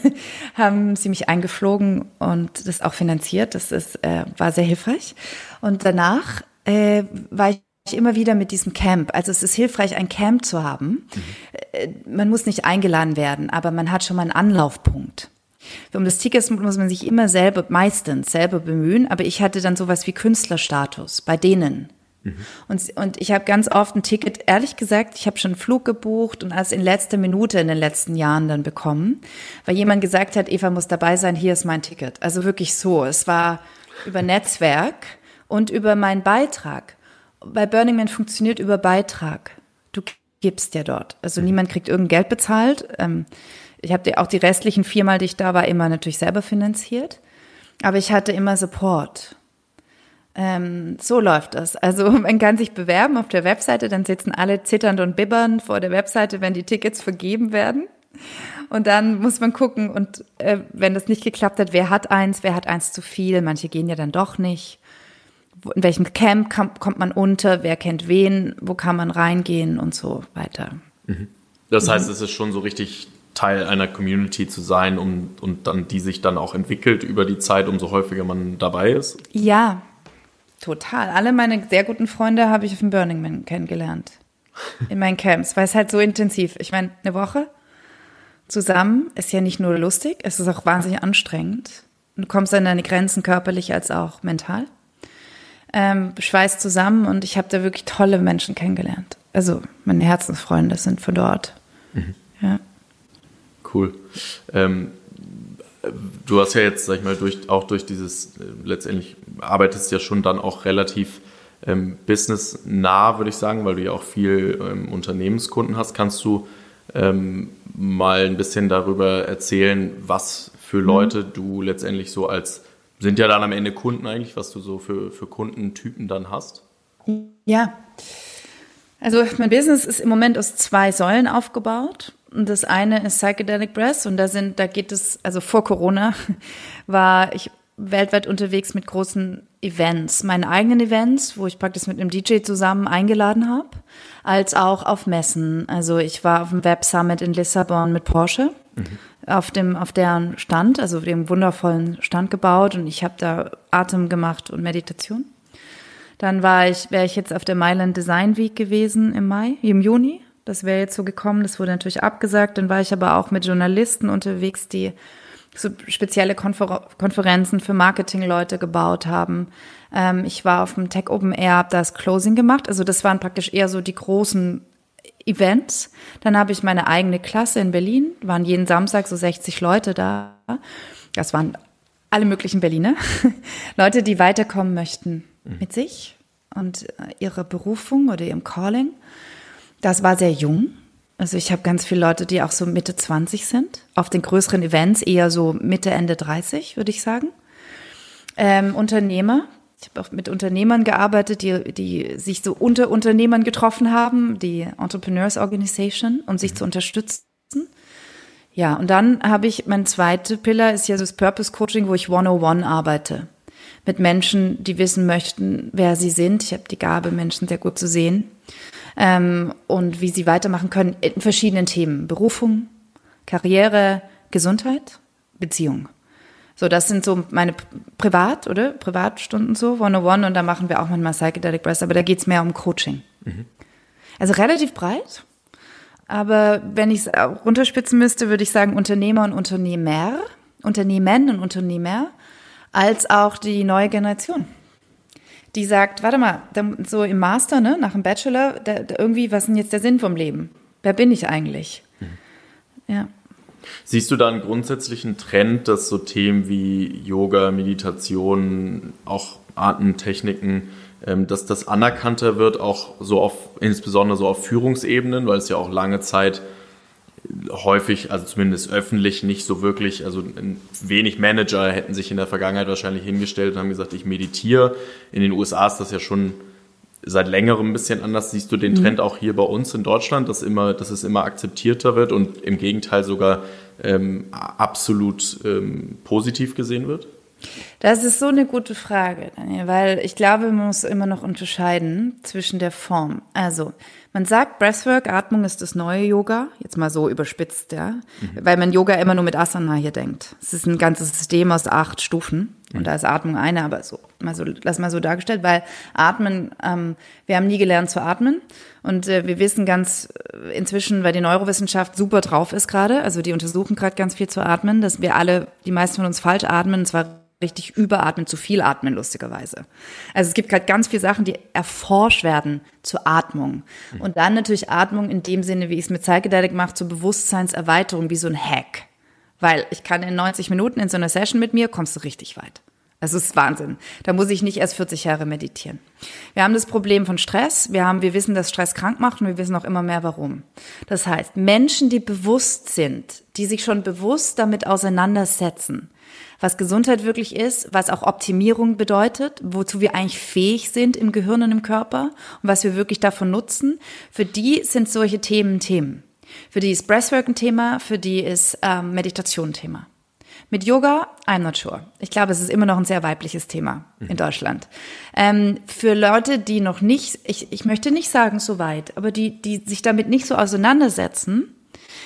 haben sie mich eingeflogen und das auch finanziert, das ist, äh, war sehr hilfreich. Und danach äh, war ich immer wieder mit diesem Camp. Also es ist hilfreich, ein Camp zu haben. Mhm. Man muss nicht eingeladen werden, aber man hat schon mal einen Anlaufpunkt. Um das Ticket muss man sich immer selber, meistens selber bemühen, aber ich hatte dann sowas wie Künstlerstatus bei denen. Mhm. Und, und ich habe ganz oft ein Ticket, ehrlich gesagt, ich habe schon einen Flug gebucht und alles in letzter Minute in den letzten Jahren dann bekommen, weil jemand gesagt hat, Eva muss dabei sein, hier ist mein Ticket. Also wirklich so. Es war über Netzwerk und über meinen Beitrag bei Burning Man funktioniert über Beitrag. Du gibst ja dort. Also mhm. niemand kriegt irgendein Geld bezahlt. Ähm, ich habe auch die restlichen viermal, die ich da war, immer natürlich selber finanziert. Aber ich hatte immer Support. Ähm, so läuft das. Also [LAUGHS] man kann sich bewerben auf der Webseite, dann sitzen alle zitternd und bibbern vor der Webseite, wenn die Tickets vergeben werden. Und dann muss man gucken, und äh, wenn das nicht geklappt hat, wer hat eins, wer hat eins zu viel. Manche gehen ja dann doch nicht in welchem Camp kommt man unter, wer kennt wen, wo kann man reingehen und so weiter. Mhm. Das heißt, mhm. es ist schon so richtig Teil einer Community zu sein um, und dann die sich dann auch entwickelt über die Zeit, umso häufiger man dabei ist? Ja, total. Alle meine sehr guten Freunde habe ich auf dem Burning Man kennengelernt. [LAUGHS] In meinen Camps, weil es halt so intensiv. Ich meine, eine Woche zusammen ist ja nicht nur lustig, es ist auch wahnsinnig anstrengend. Du kommst an deine Grenzen körperlich als auch mental ähm, schweißt zusammen und ich habe da wirklich tolle Menschen kennengelernt. Also meine Herzensfreunde sind von dort. Mhm. Ja. Cool. Ähm, du hast ja jetzt, sag ich mal, durch, auch durch dieses, äh, letztendlich arbeitest ja schon dann auch relativ ähm, businessnah, würde ich sagen, weil du ja auch viel ähm, Unternehmenskunden hast. Kannst du ähm, mal ein bisschen darüber erzählen, was für mhm. Leute du letztendlich so als sind ja dann am Ende Kunden eigentlich, was du so für, für Kundentypen dann hast? Ja. Also mein Business ist im Moment aus zwei Säulen aufgebaut. Und das eine ist Psychedelic Breath und da sind, da geht es, also vor Corona [LAUGHS] war ich weltweit unterwegs mit großen Events, meine eigenen Events, wo ich praktisch mit einem DJ zusammen eingeladen habe, als auch auf Messen. Also ich war auf dem Web Summit in Lissabon mit Porsche. Mhm auf dem auf deren Stand, also dem wundervollen Stand gebaut und ich habe da Atem gemacht und Meditation. Dann war ich wäre ich jetzt auf der Mailand Design Week gewesen im Mai, im Juni Das wäre jetzt so gekommen, das wurde natürlich abgesagt. Dann war ich aber auch mit Journalisten unterwegs, die so spezielle Konfer Konferenzen für Marketingleute gebaut haben. Ähm, ich war auf dem Tech Open Air, habe das Closing gemacht. Also das waren praktisch eher so die großen Events. Dann habe ich meine eigene Klasse in Berlin, waren jeden Samstag so 60 Leute da. Das waren alle möglichen Berliner. [LAUGHS] Leute, die weiterkommen möchten mit sich und äh, ihrer Berufung oder ihrem Calling. Das war sehr jung. Also ich habe ganz viele Leute, die auch so Mitte 20 sind. Auf den größeren Events eher so Mitte, Ende 30, würde ich sagen. Ähm, Unternehmer. Ich habe auch mit Unternehmern gearbeitet, die, die sich so unter Unternehmern getroffen haben, die Entrepreneurs Organization, um sich mhm. zu unterstützen. Ja, und dann habe ich, mein zweiter Pillar ist ja so das Purpose Coaching, wo ich 101 arbeite. Mit Menschen, die wissen möchten, wer sie sind. Ich habe die Gabe, Menschen sehr gut zu sehen ähm, und wie sie weitermachen können in verschiedenen Themen. Berufung, Karriere, Gesundheit, Beziehung. So, das sind so meine Privat- oder Privatstunden so, One-on-One und da machen wir auch manchmal Psychedelic Breath, aber da geht's mehr um Coaching. Mhm. Also relativ breit, aber wenn ich es runterspitzen müsste, würde ich sagen Unternehmer und Unternehmer, Unternehmen und Unternehmer, als auch die neue Generation die sagt, warte mal, so im Master, ne, nach dem Bachelor, da, da irgendwie, was ist denn jetzt der Sinn vom Leben? Wer bin ich eigentlich? Mhm. Ja. Siehst du da einen grundsätzlichen Trend, dass so Themen wie Yoga, Meditation, auch Atemtechniken, ähm, dass das anerkannter wird, auch so auf, insbesondere so auf Führungsebenen, weil es ja auch lange Zeit häufig, also zumindest öffentlich, nicht so wirklich, also wenig Manager hätten sich in der Vergangenheit wahrscheinlich hingestellt und haben gesagt, ich meditiere. In den USA ist das ja schon seit längerem ein bisschen anders. Siehst du den mhm. Trend auch hier bei uns in Deutschland, dass, immer, dass es immer akzeptierter wird und im Gegenteil sogar ähm, absolut ähm, positiv gesehen wird? Das ist so eine gute Frage, Daniel, weil ich glaube, man muss immer noch unterscheiden zwischen der Form. Also, man sagt, Breathwork, Atmung ist das neue Yoga, jetzt mal so überspitzt, ja, mhm. weil man Yoga immer nur mit Asana hier denkt. Es ist ein ganzes System aus acht Stufen und da ist Atmung eine, aber so, mal so, lass mal so dargestellt, weil Atmen, ähm, wir haben nie gelernt zu atmen und äh, wir wissen ganz äh, inzwischen, weil die Neurowissenschaft super drauf ist gerade, also die untersuchen gerade ganz viel zu atmen, dass wir alle, die meisten von uns falsch atmen, und zwar richtig überatmen, zu viel atmen, lustigerweise. Also es gibt gerade ganz viele Sachen, die erforscht werden zur Atmung. Und dann natürlich Atmung in dem Sinne, wie ich es mit Psychedelic mache, zur Bewusstseinserweiterung, wie so ein Hack. Weil ich kann in 90 Minuten in so einer Session mit mir, kommst du richtig weit. Das ist Wahnsinn. Da muss ich nicht erst 40 Jahre meditieren. Wir haben das Problem von Stress. Wir haben, wir wissen, dass Stress krank macht und wir wissen auch immer mehr warum. Das heißt, Menschen, die bewusst sind, die sich schon bewusst damit auseinandersetzen, was Gesundheit wirklich ist, was auch Optimierung bedeutet, wozu wir eigentlich fähig sind im Gehirn und im Körper und was wir wirklich davon nutzen. Für die sind solche Themen Themen. Für die ist Breathwork ein Thema, für die ist ähm, Meditation ein Thema. Mit Yoga, I'm not sure. Ich glaube, es ist immer noch ein sehr weibliches Thema in mhm. Deutschland. Ähm, für Leute, die noch nicht, ich, ich möchte nicht sagen so weit, aber die, die sich damit nicht so auseinandersetzen,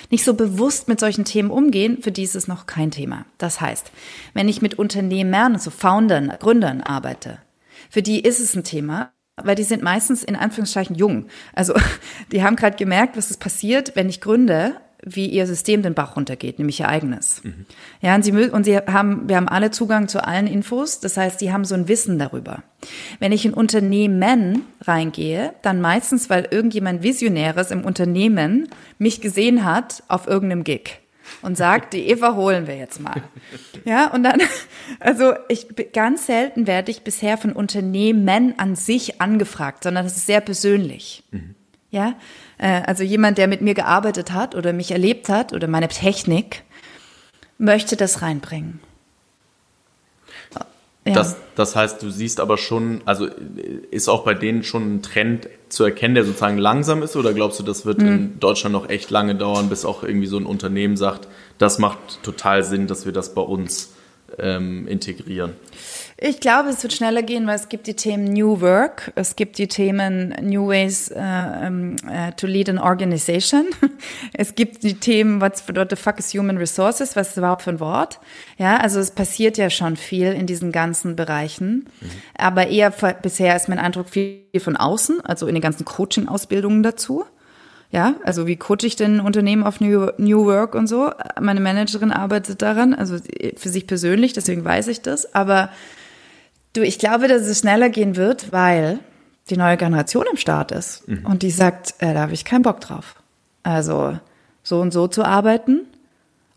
nicht so bewusst mit solchen Themen umgehen, für die ist es noch kein Thema. Das heißt, wenn ich mit Unternehmern, also Foundern, Gründern arbeite, für die ist es ein Thema, weil die sind meistens in Anführungszeichen jung. Also [LAUGHS] die haben gerade gemerkt, was ist passiert, wenn ich gründe wie ihr System den Bach runtergeht, nämlich ihr eigenes. Mhm. Ja, und sie, und sie haben, wir haben alle Zugang zu allen Infos. Das heißt, die haben so ein Wissen darüber. Wenn ich in Unternehmen reingehe, dann meistens, weil irgendjemand Visionäres im Unternehmen mich gesehen hat auf irgendeinem Gig und sagt, die Eva holen wir jetzt mal. Ja, und dann, [LAUGHS] also ich, ganz selten werde ich bisher von Unternehmen an sich angefragt, sondern das ist sehr persönlich. Mhm. Ja, äh, also jemand, der mit mir gearbeitet hat oder mich erlebt hat oder meine Technik, möchte das reinbringen. Ja. Das, das heißt, du siehst aber schon, also ist auch bei denen schon ein Trend zu erkennen, der sozusagen langsam ist, oder glaubst du, das wird mhm. in Deutschland noch echt lange dauern, bis auch irgendwie so ein Unternehmen sagt, das macht total Sinn, dass wir das bei uns ähm, integrieren? Ich glaube, es wird schneller gehen, weil es gibt die Themen New Work, es gibt die Themen New Ways uh, um, uh, to Lead an Organization, [LAUGHS] es gibt die Themen What's what the fuck is Human Resources, was ist überhaupt für ein Wort? Ja, also es passiert ja schon viel in diesen ganzen Bereichen, mhm. aber eher bisher ist mein Eindruck viel von außen, also in den ganzen Coaching-Ausbildungen dazu. Ja, also wie coache ich denn Unternehmen auf New, New Work und so? Meine Managerin arbeitet daran, also für sich persönlich, deswegen weiß ich das. Aber du, ich glaube, dass es schneller gehen wird, weil die neue Generation im Start ist. Mhm. Und die sagt, äh, da habe ich keinen Bock drauf. Also so und so zu arbeiten,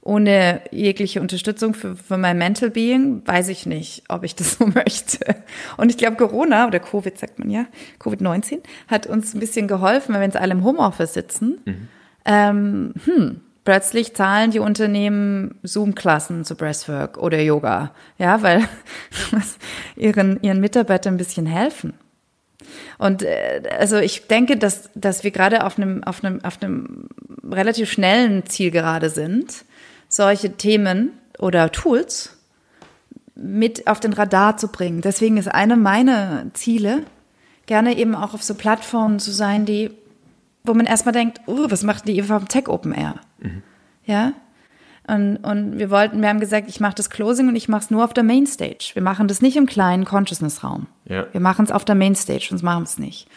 ohne jegliche Unterstützung für, für mein Mental Being, weiß ich nicht, ob ich das [LAUGHS] so möchte. Und ich glaube, Corona oder Covid sagt man ja, Covid-19 hat uns ein bisschen geholfen, wenn wir jetzt alle im Homeoffice sitzen. Mhm. Ähm, hm, plötzlich zahlen die Unternehmen Zoom-Klassen zu Breastwork oder Yoga, ja, weil [LAUGHS] ihren, ihren Mitarbeitern ein bisschen helfen. Und äh, also ich denke, dass, dass wir gerade auf einem, auf, einem, auf einem relativ schnellen Ziel gerade sind, solche Themen oder Tools mit auf den Radar zu bringen. Deswegen ist eine meiner Ziele, gerne eben auch auf so Plattformen zu sein, die, wo man erstmal denkt, oh, was macht die vom Tech Open Air? Mhm. Ja, und, und wir wollten, wir haben gesagt, ich mache das Closing und ich mache es nur auf der Mainstage. Wir machen das nicht im kleinen Consciousness-Raum. Ja. Wir machen es auf der Mainstage, sonst machen wir es nicht.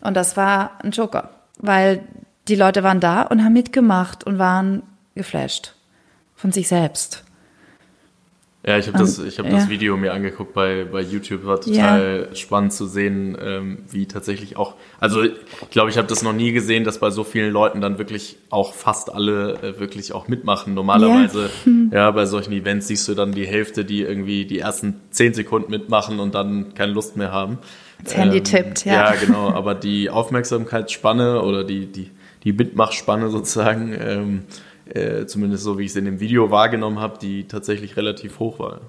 Und das war ein Joker, weil die Leute waren da und haben mitgemacht und waren geflasht von sich selbst. Ja, ich habe das, ich hab ja. das Video mir angeguckt bei, bei YouTube. War total ja. spannend zu sehen, ähm, wie tatsächlich auch. Also ich glaube, ich habe das noch nie gesehen, dass bei so vielen Leuten dann wirklich auch fast alle äh, wirklich auch mitmachen. Normalerweise, ja. [LAUGHS] ja, bei solchen Events siehst du dann die Hälfte, die irgendwie die ersten zehn Sekunden mitmachen und dann keine Lust mehr haben. Das Handy ähm, tippt, ja. Ja, [LAUGHS] genau. Aber die Aufmerksamkeitsspanne oder die, die, die Mitmachspanne sozusagen, ähm, äh, zumindest so wie ich es in dem Video wahrgenommen habe, die tatsächlich relativ hoch war.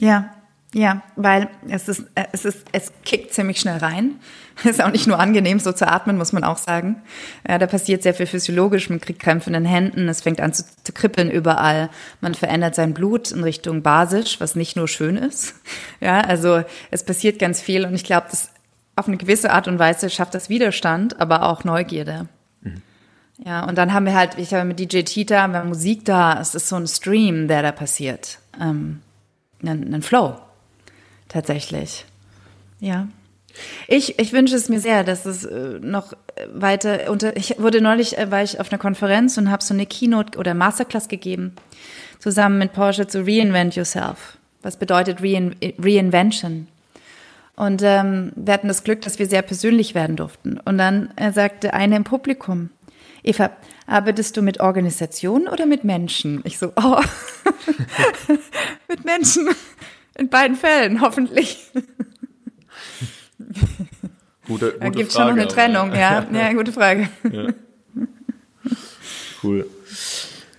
Ja, ja, weil es ist, äh, es ist, es kickt ziemlich schnell rein. Es [LAUGHS] ist auch nicht nur angenehm, so zu atmen, muss man auch sagen. Ja, da passiert sehr viel physiologisch. Man kriegt Krämpfe in den Händen, es fängt an zu, zu kribbeln überall. Man verändert sein Blut in Richtung basisch, was nicht nur schön ist. [LAUGHS] Ja, also es passiert ganz viel und ich glaube, das auf eine gewisse Art und Weise schafft das Widerstand, aber auch Neugierde. Ja, und dann haben wir halt, ich habe mit DJ Tita, wir haben Musik da, es ist so ein Stream, der da passiert. Ähm, ein, ein Flow. Tatsächlich. Ja. Ich, ich wünsche es mir sehr, dass es äh, noch weiter unter. Ich wurde neulich, äh, war ich auf einer Konferenz und habe so eine Keynote oder Masterclass gegeben, zusammen mit Porsche zu Reinvent Yourself. Was bedeutet Rein, Reinvention? Und ähm, wir hatten das Glück, dass wir sehr persönlich werden durften. Und dann äh, sagte eine im Publikum, Eva, arbeitest du mit Organisationen oder mit Menschen? Ich so, oh, [LAUGHS] mit Menschen. In beiden Fällen, hoffentlich. Gute, gute da gibt es schon noch eine Trennung, ja. [LAUGHS] Ja, gute Frage. Ja. Cool.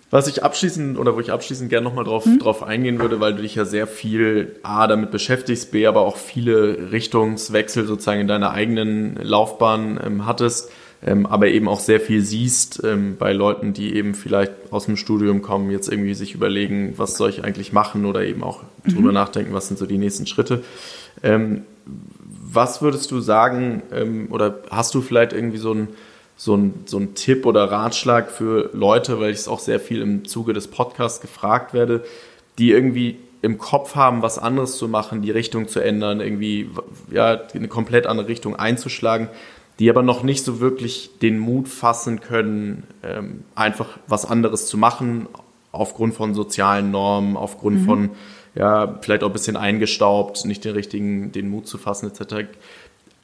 Was ich abschließend oder wo ich abschließend gerne nochmal drauf, hm? drauf eingehen würde, weil du dich ja sehr viel A damit beschäftigst, B aber auch viele Richtungswechsel sozusagen in deiner eigenen Laufbahn ähm, hattest ähm, aber eben auch sehr viel siehst ähm, bei Leuten, die eben vielleicht aus dem Studium kommen, jetzt irgendwie sich überlegen, was soll ich eigentlich machen oder eben auch mhm. drüber nachdenken, was sind so die nächsten Schritte. Ähm, was würdest du sagen ähm, oder hast du vielleicht irgendwie so ein so ein, so ein Tipp oder Ratschlag für Leute, weil ich es auch sehr viel im Zuge des Podcasts gefragt werde, die irgendwie im Kopf haben, was anderes zu machen, die Richtung zu ändern, irgendwie ja, eine komplett andere Richtung einzuschlagen die aber noch nicht so wirklich den Mut fassen können, ähm, einfach was anderes zu machen, aufgrund von sozialen Normen, aufgrund mhm. von, ja, vielleicht auch ein bisschen eingestaubt, nicht den richtigen, den Mut zu fassen, etc.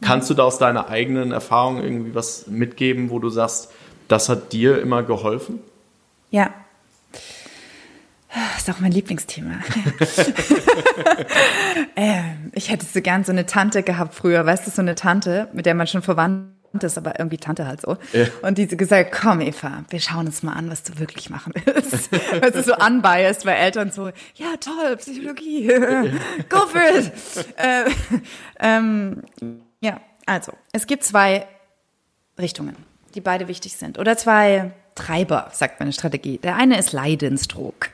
Kannst du da aus deiner eigenen Erfahrung irgendwie was mitgeben, wo du sagst, das hat dir immer geholfen? Ja. Das ist auch mein Lieblingsthema. [LAUGHS] ähm, ich hätte so gern so eine Tante gehabt früher, weißt du, so eine Tante, mit der man schon verwandt ist, aber irgendwie Tante halt so. Ja. Und die gesagt, komm Eva, wir schauen uns mal an, was du wirklich machen willst. [LAUGHS] Weil es so unbiased, weil Eltern so, ja toll, Psychologie, [LAUGHS] go for it. äh, ähm, ja, also, es gibt zwei Richtungen, die beide wichtig sind. Oder zwei Treiber, sagt meine Strategie. Der eine ist Leidensdruck.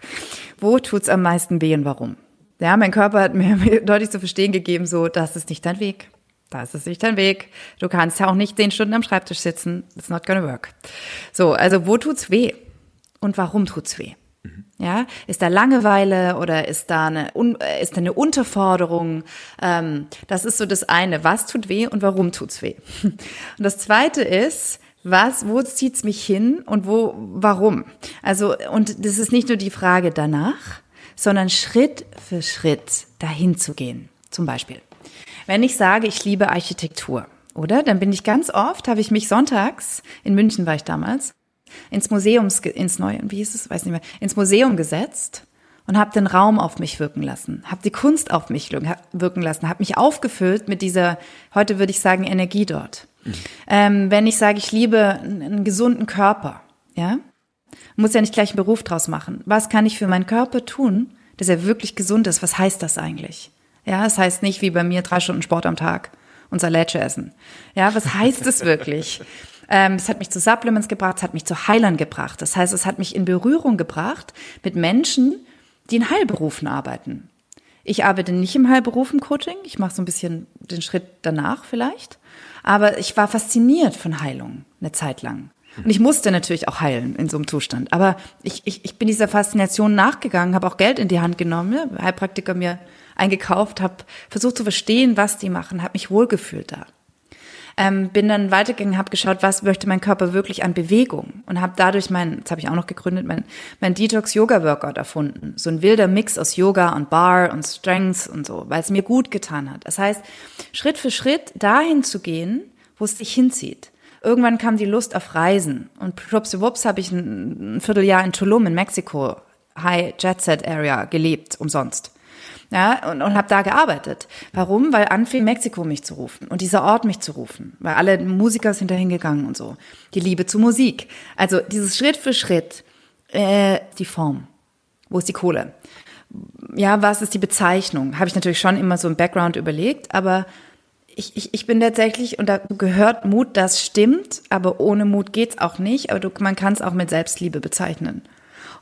Wo tut's am meisten weh und warum? Ja, mein Körper hat mir [LAUGHS] deutlich zu verstehen gegeben, so, das ist nicht dein Weg. Das ist nicht dein Weg. Du kannst ja auch nicht zehn Stunden am Schreibtisch sitzen. It's not gonna work. So, also wo tut's weh? Und warum tut's weh? Mhm. Ja, ist da Langeweile oder ist da eine, ist da eine Unterforderung? Ähm, das ist so das eine. Was tut weh und warum tut's weh? [LAUGHS] Und das zweite ist, was, wo zieht's mich hin und wo, warum? Also, und das ist nicht nur die Frage danach, sondern Schritt für Schritt dahin zu gehen. Zum Beispiel, wenn ich sage, ich liebe Architektur, oder? Dann bin ich ganz oft, habe ich mich sonntags, in München war ich damals, ins Museum, ins Neue, wie hieß es, weiß nicht mehr, ins Museum gesetzt und habe den Raum auf mich wirken lassen, habe die Kunst auf mich wirken lassen, habe mich aufgefüllt mit dieser, heute würde ich sagen, Energie dort. Mhm. Ähm, wenn ich sage, ich liebe einen gesunden Körper, ja, muss ja nicht gleich einen Beruf draus machen. Was kann ich für meinen Körper tun, dass er wirklich gesund ist? Was heißt das eigentlich? Ja, es das heißt nicht wie bei mir drei Stunden Sport am Tag und Salate essen. Ja, was heißt es wirklich? Ähm, es hat mich zu Supplements gebracht, es hat mich zu Heilern gebracht. Das heißt, es hat mich in Berührung gebracht mit Menschen, die in Heilberufen arbeiten. Ich arbeite nicht im Heilberufen-Coaching, ich mache so ein bisschen den Schritt danach vielleicht, aber ich war fasziniert von Heilung eine Zeit lang. Und ich musste natürlich auch heilen in so einem Zustand. Aber ich, ich, ich bin dieser Faszination nachgegangen, habe auch Geld in die Hand genommen, Heilpraktiker mir eingekauft, habe versucht zu verstehen, was die machen, habe mich wohlgefühlt da. Ähm, bin dann weitergegangen, habe geschaut, was möchte mein Körper wirklich an Bewegung und habe dadurch mein, das habe ich auch noch gegründet, mein, mein Detox-Yoga-Workout erfunden. So ein wilder Mix aus Yoga und Bar und Strengths und so, weil es mir gut getan hat. Das heißt, Schritt für Schritt dahin zu gehen, wo es dich hinzieht. Irgendwann kam die Lust auf Reisen und schwuppsdiwupps habe ich ein, ein Vierteljahr in Tulum in Mexiko, High Jet Set Area gelebt, umsonst ja, und, und habe da gearbeitet. Warum? Weil anfing Mexiko mich zu rufen und dieser Ort mich zu rufen, weil alle Musiker sind dahin gegangen und so. Die Liebe zu Musik. Also dieses Schritt für Schritt, äh, die Form. Wo ist die Kohle? Ja, was ist die Bezeichnung? Habe ich natürlich schon immer so im Background überlegt, aber ich, ich, ich bin tatsächlich, und da gehört Mut, das stimmt, aber ohne Mut geht's auch nicht, aber du, man kann es auch mit Selbstliebe bezeichnen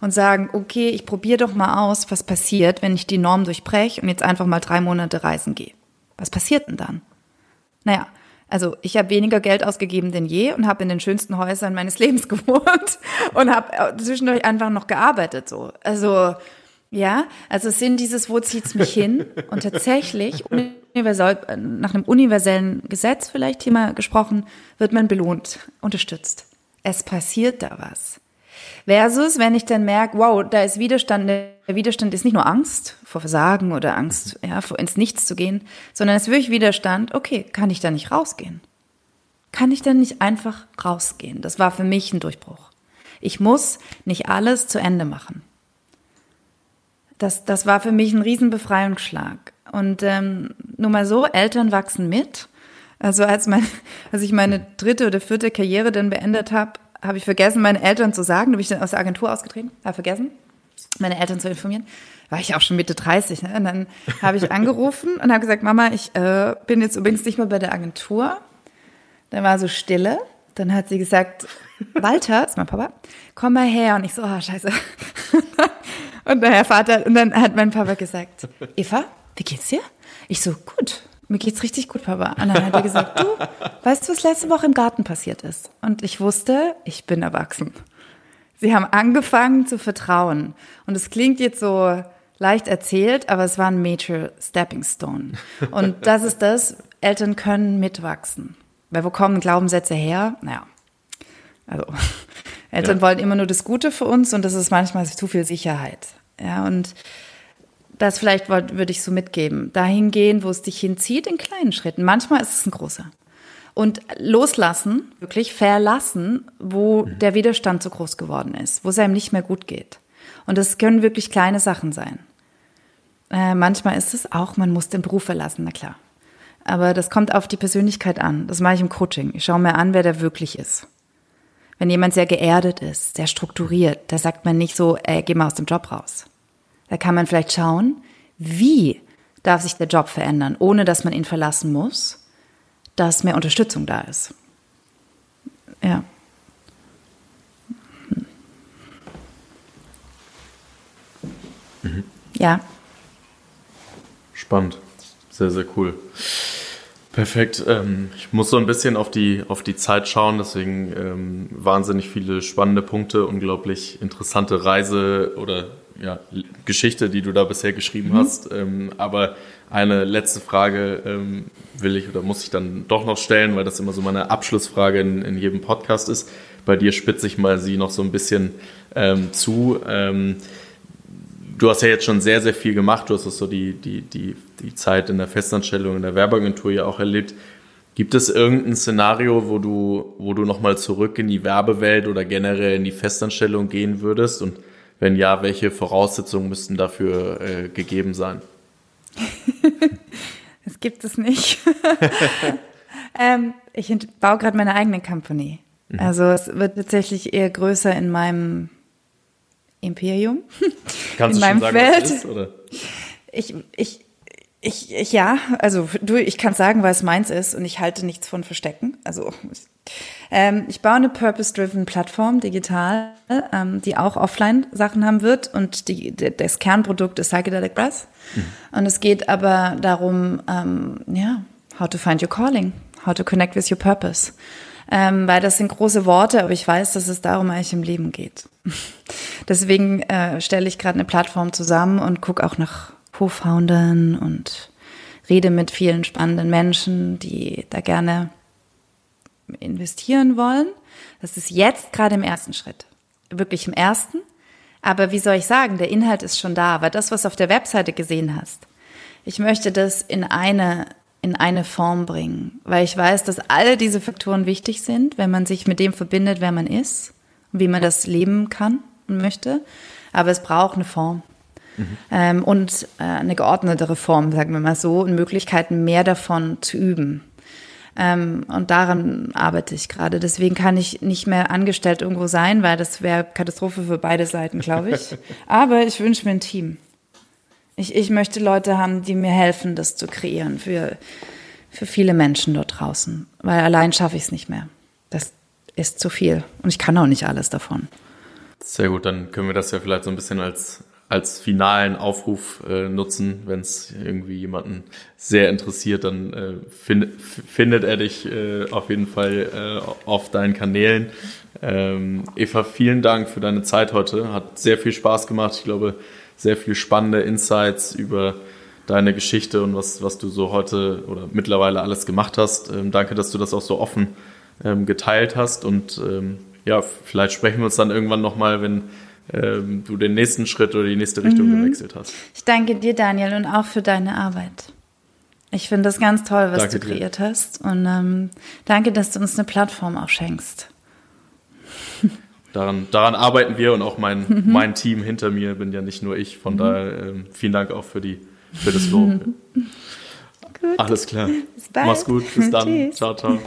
und sagen, okay, ich probiere doch mal aus, was passiert, wenn ich die Norm durchbreche und jetzt einfach mal drei Monate reisen gehe. Was passiert denn dann? Naja, also ich habe weniger Geld ausgegeben denn je und habe in den schönsten Häusern meines [LAUGHS] Lebens gewohnt und habe zwischendurch einfach noch gearbeitet so. Also ja, also es sind dieses, wo zieht's mich hin? Und tatsächlich, nach einem universellen Gesetz vielleicht Thema gesprochen, wird man belohnt, unterstützt. Es passiert da was. Versus, wenn ich dann merke, wow, da ist Widerstand, der Widerstand ist nicht nur Angst vor Versagen oder Angst, ja, vor ins Nichts zu gehen, sondern es ist wirklich Widerstand, okay, kann ich da nicht rausgehen? Kann ich dann nicht einfach rausgehen? Das war für mich ein Durchbruch. Ich muss nicht alles zu Ende machen. Das, das war für mich ein Riesenbefreiungsschlag. Und ähm, nur mal so, Eltern wachsen mit. Also als, mein, [LAUGHS] als ich meine dritte oder vierte Karriere dann beendet habe, habe ich vergessen, meine Eltern zu sagen. Da bin ich dann aus der Agentur ausgetreten, habe vergessen, meine Eltern zu informieren. War ich auch schon Mitte 30. Ne? Und dann [LAUGHS] habe ich angerufen und habe gesagt, Mama, ich äh, bin jetzt übrigens nicht mehr bei der Agentur. Dann war so Stille. Dann hat sie gesagt, Walter, ist mein Papa, komm mal her. Und ich so, oh, scheiße. [LAUGHS] und der Herr Vater, und dann hat mein Papa gesagt, Eva, wie geht's dir? Ich so, gut mir geht's richtig gut, Papa. Und dann hat er gesagt, du, weißt du, was letzte Woche im Garten passiert ist? Und ich wusste, ich bin erwachsen. Sie haben angefangen zu vertrauen. Und es klingt jetzt so leicht erzählt, aber es war ein Major Stepping Stone. Und das ist das, Eltern können mitwachsen. Weil wo kommen Glaubenssätze her? Naja, also Eltern ja. wollen immer nur das Gute für uns und das ist manchmal zu viel Sicherheit. Ja, und das vielleicht würde ich so mitgeben. Dahin gehen, wo es dich hinzieht, in kleinen Schritten. Manchmal ist es ein großer. Und loslassen, wirklich verlassen, wo mhm. der Widerstand so groß geworden ist, wo es einem nicht mehr gut geht. Und das können wirklich kleine Sachen sein. Äh, manchmal ist es auch, man muss den Beruf verlassen, na klar. Aber das kommt auf die Persönlichkeit an. Das mache ich im Coaching. Ich schaue mir an, wer der wirklich ist. Wenn jemand sehr geerdet ist, sehr strukturiert, da sagt man nicht so, ey, geh mal aus dem Job raus. Da kann man vielleicht schauen, wie darf sich der Job verändern, ohne dass man ihn verlassen muss, dass mehr Unterstützung da ist. Ja. Mhm. Ja. Spannend. Sehr, sehr cool. Perfekt. Ähm, ich muss so ein bisschen auf die, auf die Zeit schauen, deswegen ähm, wahnsinnig viele spannende Punkte, unglaublich interessante Reise oder ja, Geschichte, die du da bisher geschrieben mhm. hast. Ähm, aber eine letzte Frage ähm, will ich oder muss ich dann doch noch stellen, weil das immer so meine Abschlussfrage in, in jedem Podcast ist. Bei dir spitze ich mal sie noch so ein bisschen ähm, zu. Ähm, du hast ja jetzt schon sehr, sehr viel gemacht. Du hast so die, die, die, die Zeit in der Festanstellung, in der Werbeagentur ja auch erlebt. Gibt es irgendein Szenario, wo du, wo du nochmal zurück in die Werbewelt oder generell in die Festanstellung gehen würdest? Und wenn ja, welche Voraussetzungen müssten dafür äh, gegeben sein? [LAUGHS] das gibt es nicht. [LAUGHS] ähm, ich baue gerade meine eigene Company. Mhm. Also es wird tatsächlich eher größer in meinem Imperium. Kannst [LAUGHS] in du meinem schon sagen, Feld. was ist, oder? Ich, ich, ich, ich, ja, also du, ich kann sagen, was meins ist und ich halte nichts von Verstecken. Also ähm, ich baue eine Purpose-Driven Plattform digital, ähm, die auch Offline-Sachen haben wird und die, das Kernprodukt ist Psychedelic Brass. Mhm. Und es geht aber darum, ähm, ja, how to find your calling, how to connect with your purpose. Ähm, weil das sind große Worte, aber ich weiß, dass es darum eigentlich im Leben geht. [LAUGHS] Deswegen äh, stelle ich gerade eine Plattform zusammen und gucke auch nach Co-Foundern und rede mit vielen spannenden Menschen, die da gerne investieren wollen. Das ist jetzt gerade im ersten Schritt. Wirklich im ersten. Aber wie soll ich sagen, der Inhalt ist schon da. Aber das, was auf der Webseite gesehen hast, ich möchte das in eine, in eine Form bringen, weil ich weiß, dass alle diese Faktoren wichtig sind, wenn man sich mit dem verbindet, wer man ist und wie man das leben kann und möchte. Aber es braucht eine Form. Mhm. Ähm, und äh, eine geordnete Reform, sagen wir mal so, und Möglichkeiten, mehr davon zu üben. Ähm, und daran arbeite ich gerade. Deswegen kann ich nicht mehr angestellt irgendwo sein, weil das wäre Katastrophe für beide Seiten, glaube ich. [LAUGHS] Aber ich wünsche mir ein Team. Ich, ich möchte Leute haben, die mir helfen, das zu kreieren für, für viele Menschen dort draußen. Weil allein schaffe ich es nicht mehr. Das ist zu viel. Und ich kann auch nicht alles davon. Sehr gut, dann können wir das ja vielleicht so ein bisschen als als finalen Aufruf äh, nutzen, wenn es irgendwie jemanden sehr interessiert, dann äh, find, findet er dich äh, auf jeden Fall äh, auf deinen Kanälen. Ähm, Eva, vielen Dank für deine Zeit heute. Hat sehr viel Spaß gemacht. Ich glaube, sehr viel spannende Insights über deine Geschichte und was, was du so heute oder mittlerweile alles gemacht hast. Ähm, danke, dass du das auch so offen ähm, geteilt hast und ähm, ja, vielleicht sprechen wir uns dann irgendwann nochmal, wenn ähm, du den nächsten Schritt oder die nächste Richtung mhm. gewechselt hast. Ich danke dir, Daniel, und auch für deine Arbeit. Ich finde das ganz toll, was danke du kreiert dir. hast. Und ähm, danke, dass du uns eine Plattform auch schenkst. [LAUGHS] Daran, daran arbeiten wir und auch mein, [LAUGHS] mhm. mein Team hinter mir bin ja nicht nur ich. Von mhm. daher ähm, vielen Dank auch für, die, für das Lob. [LAUGHS] Alles klar. Mach's gut. Bis dann. ciao, ciao.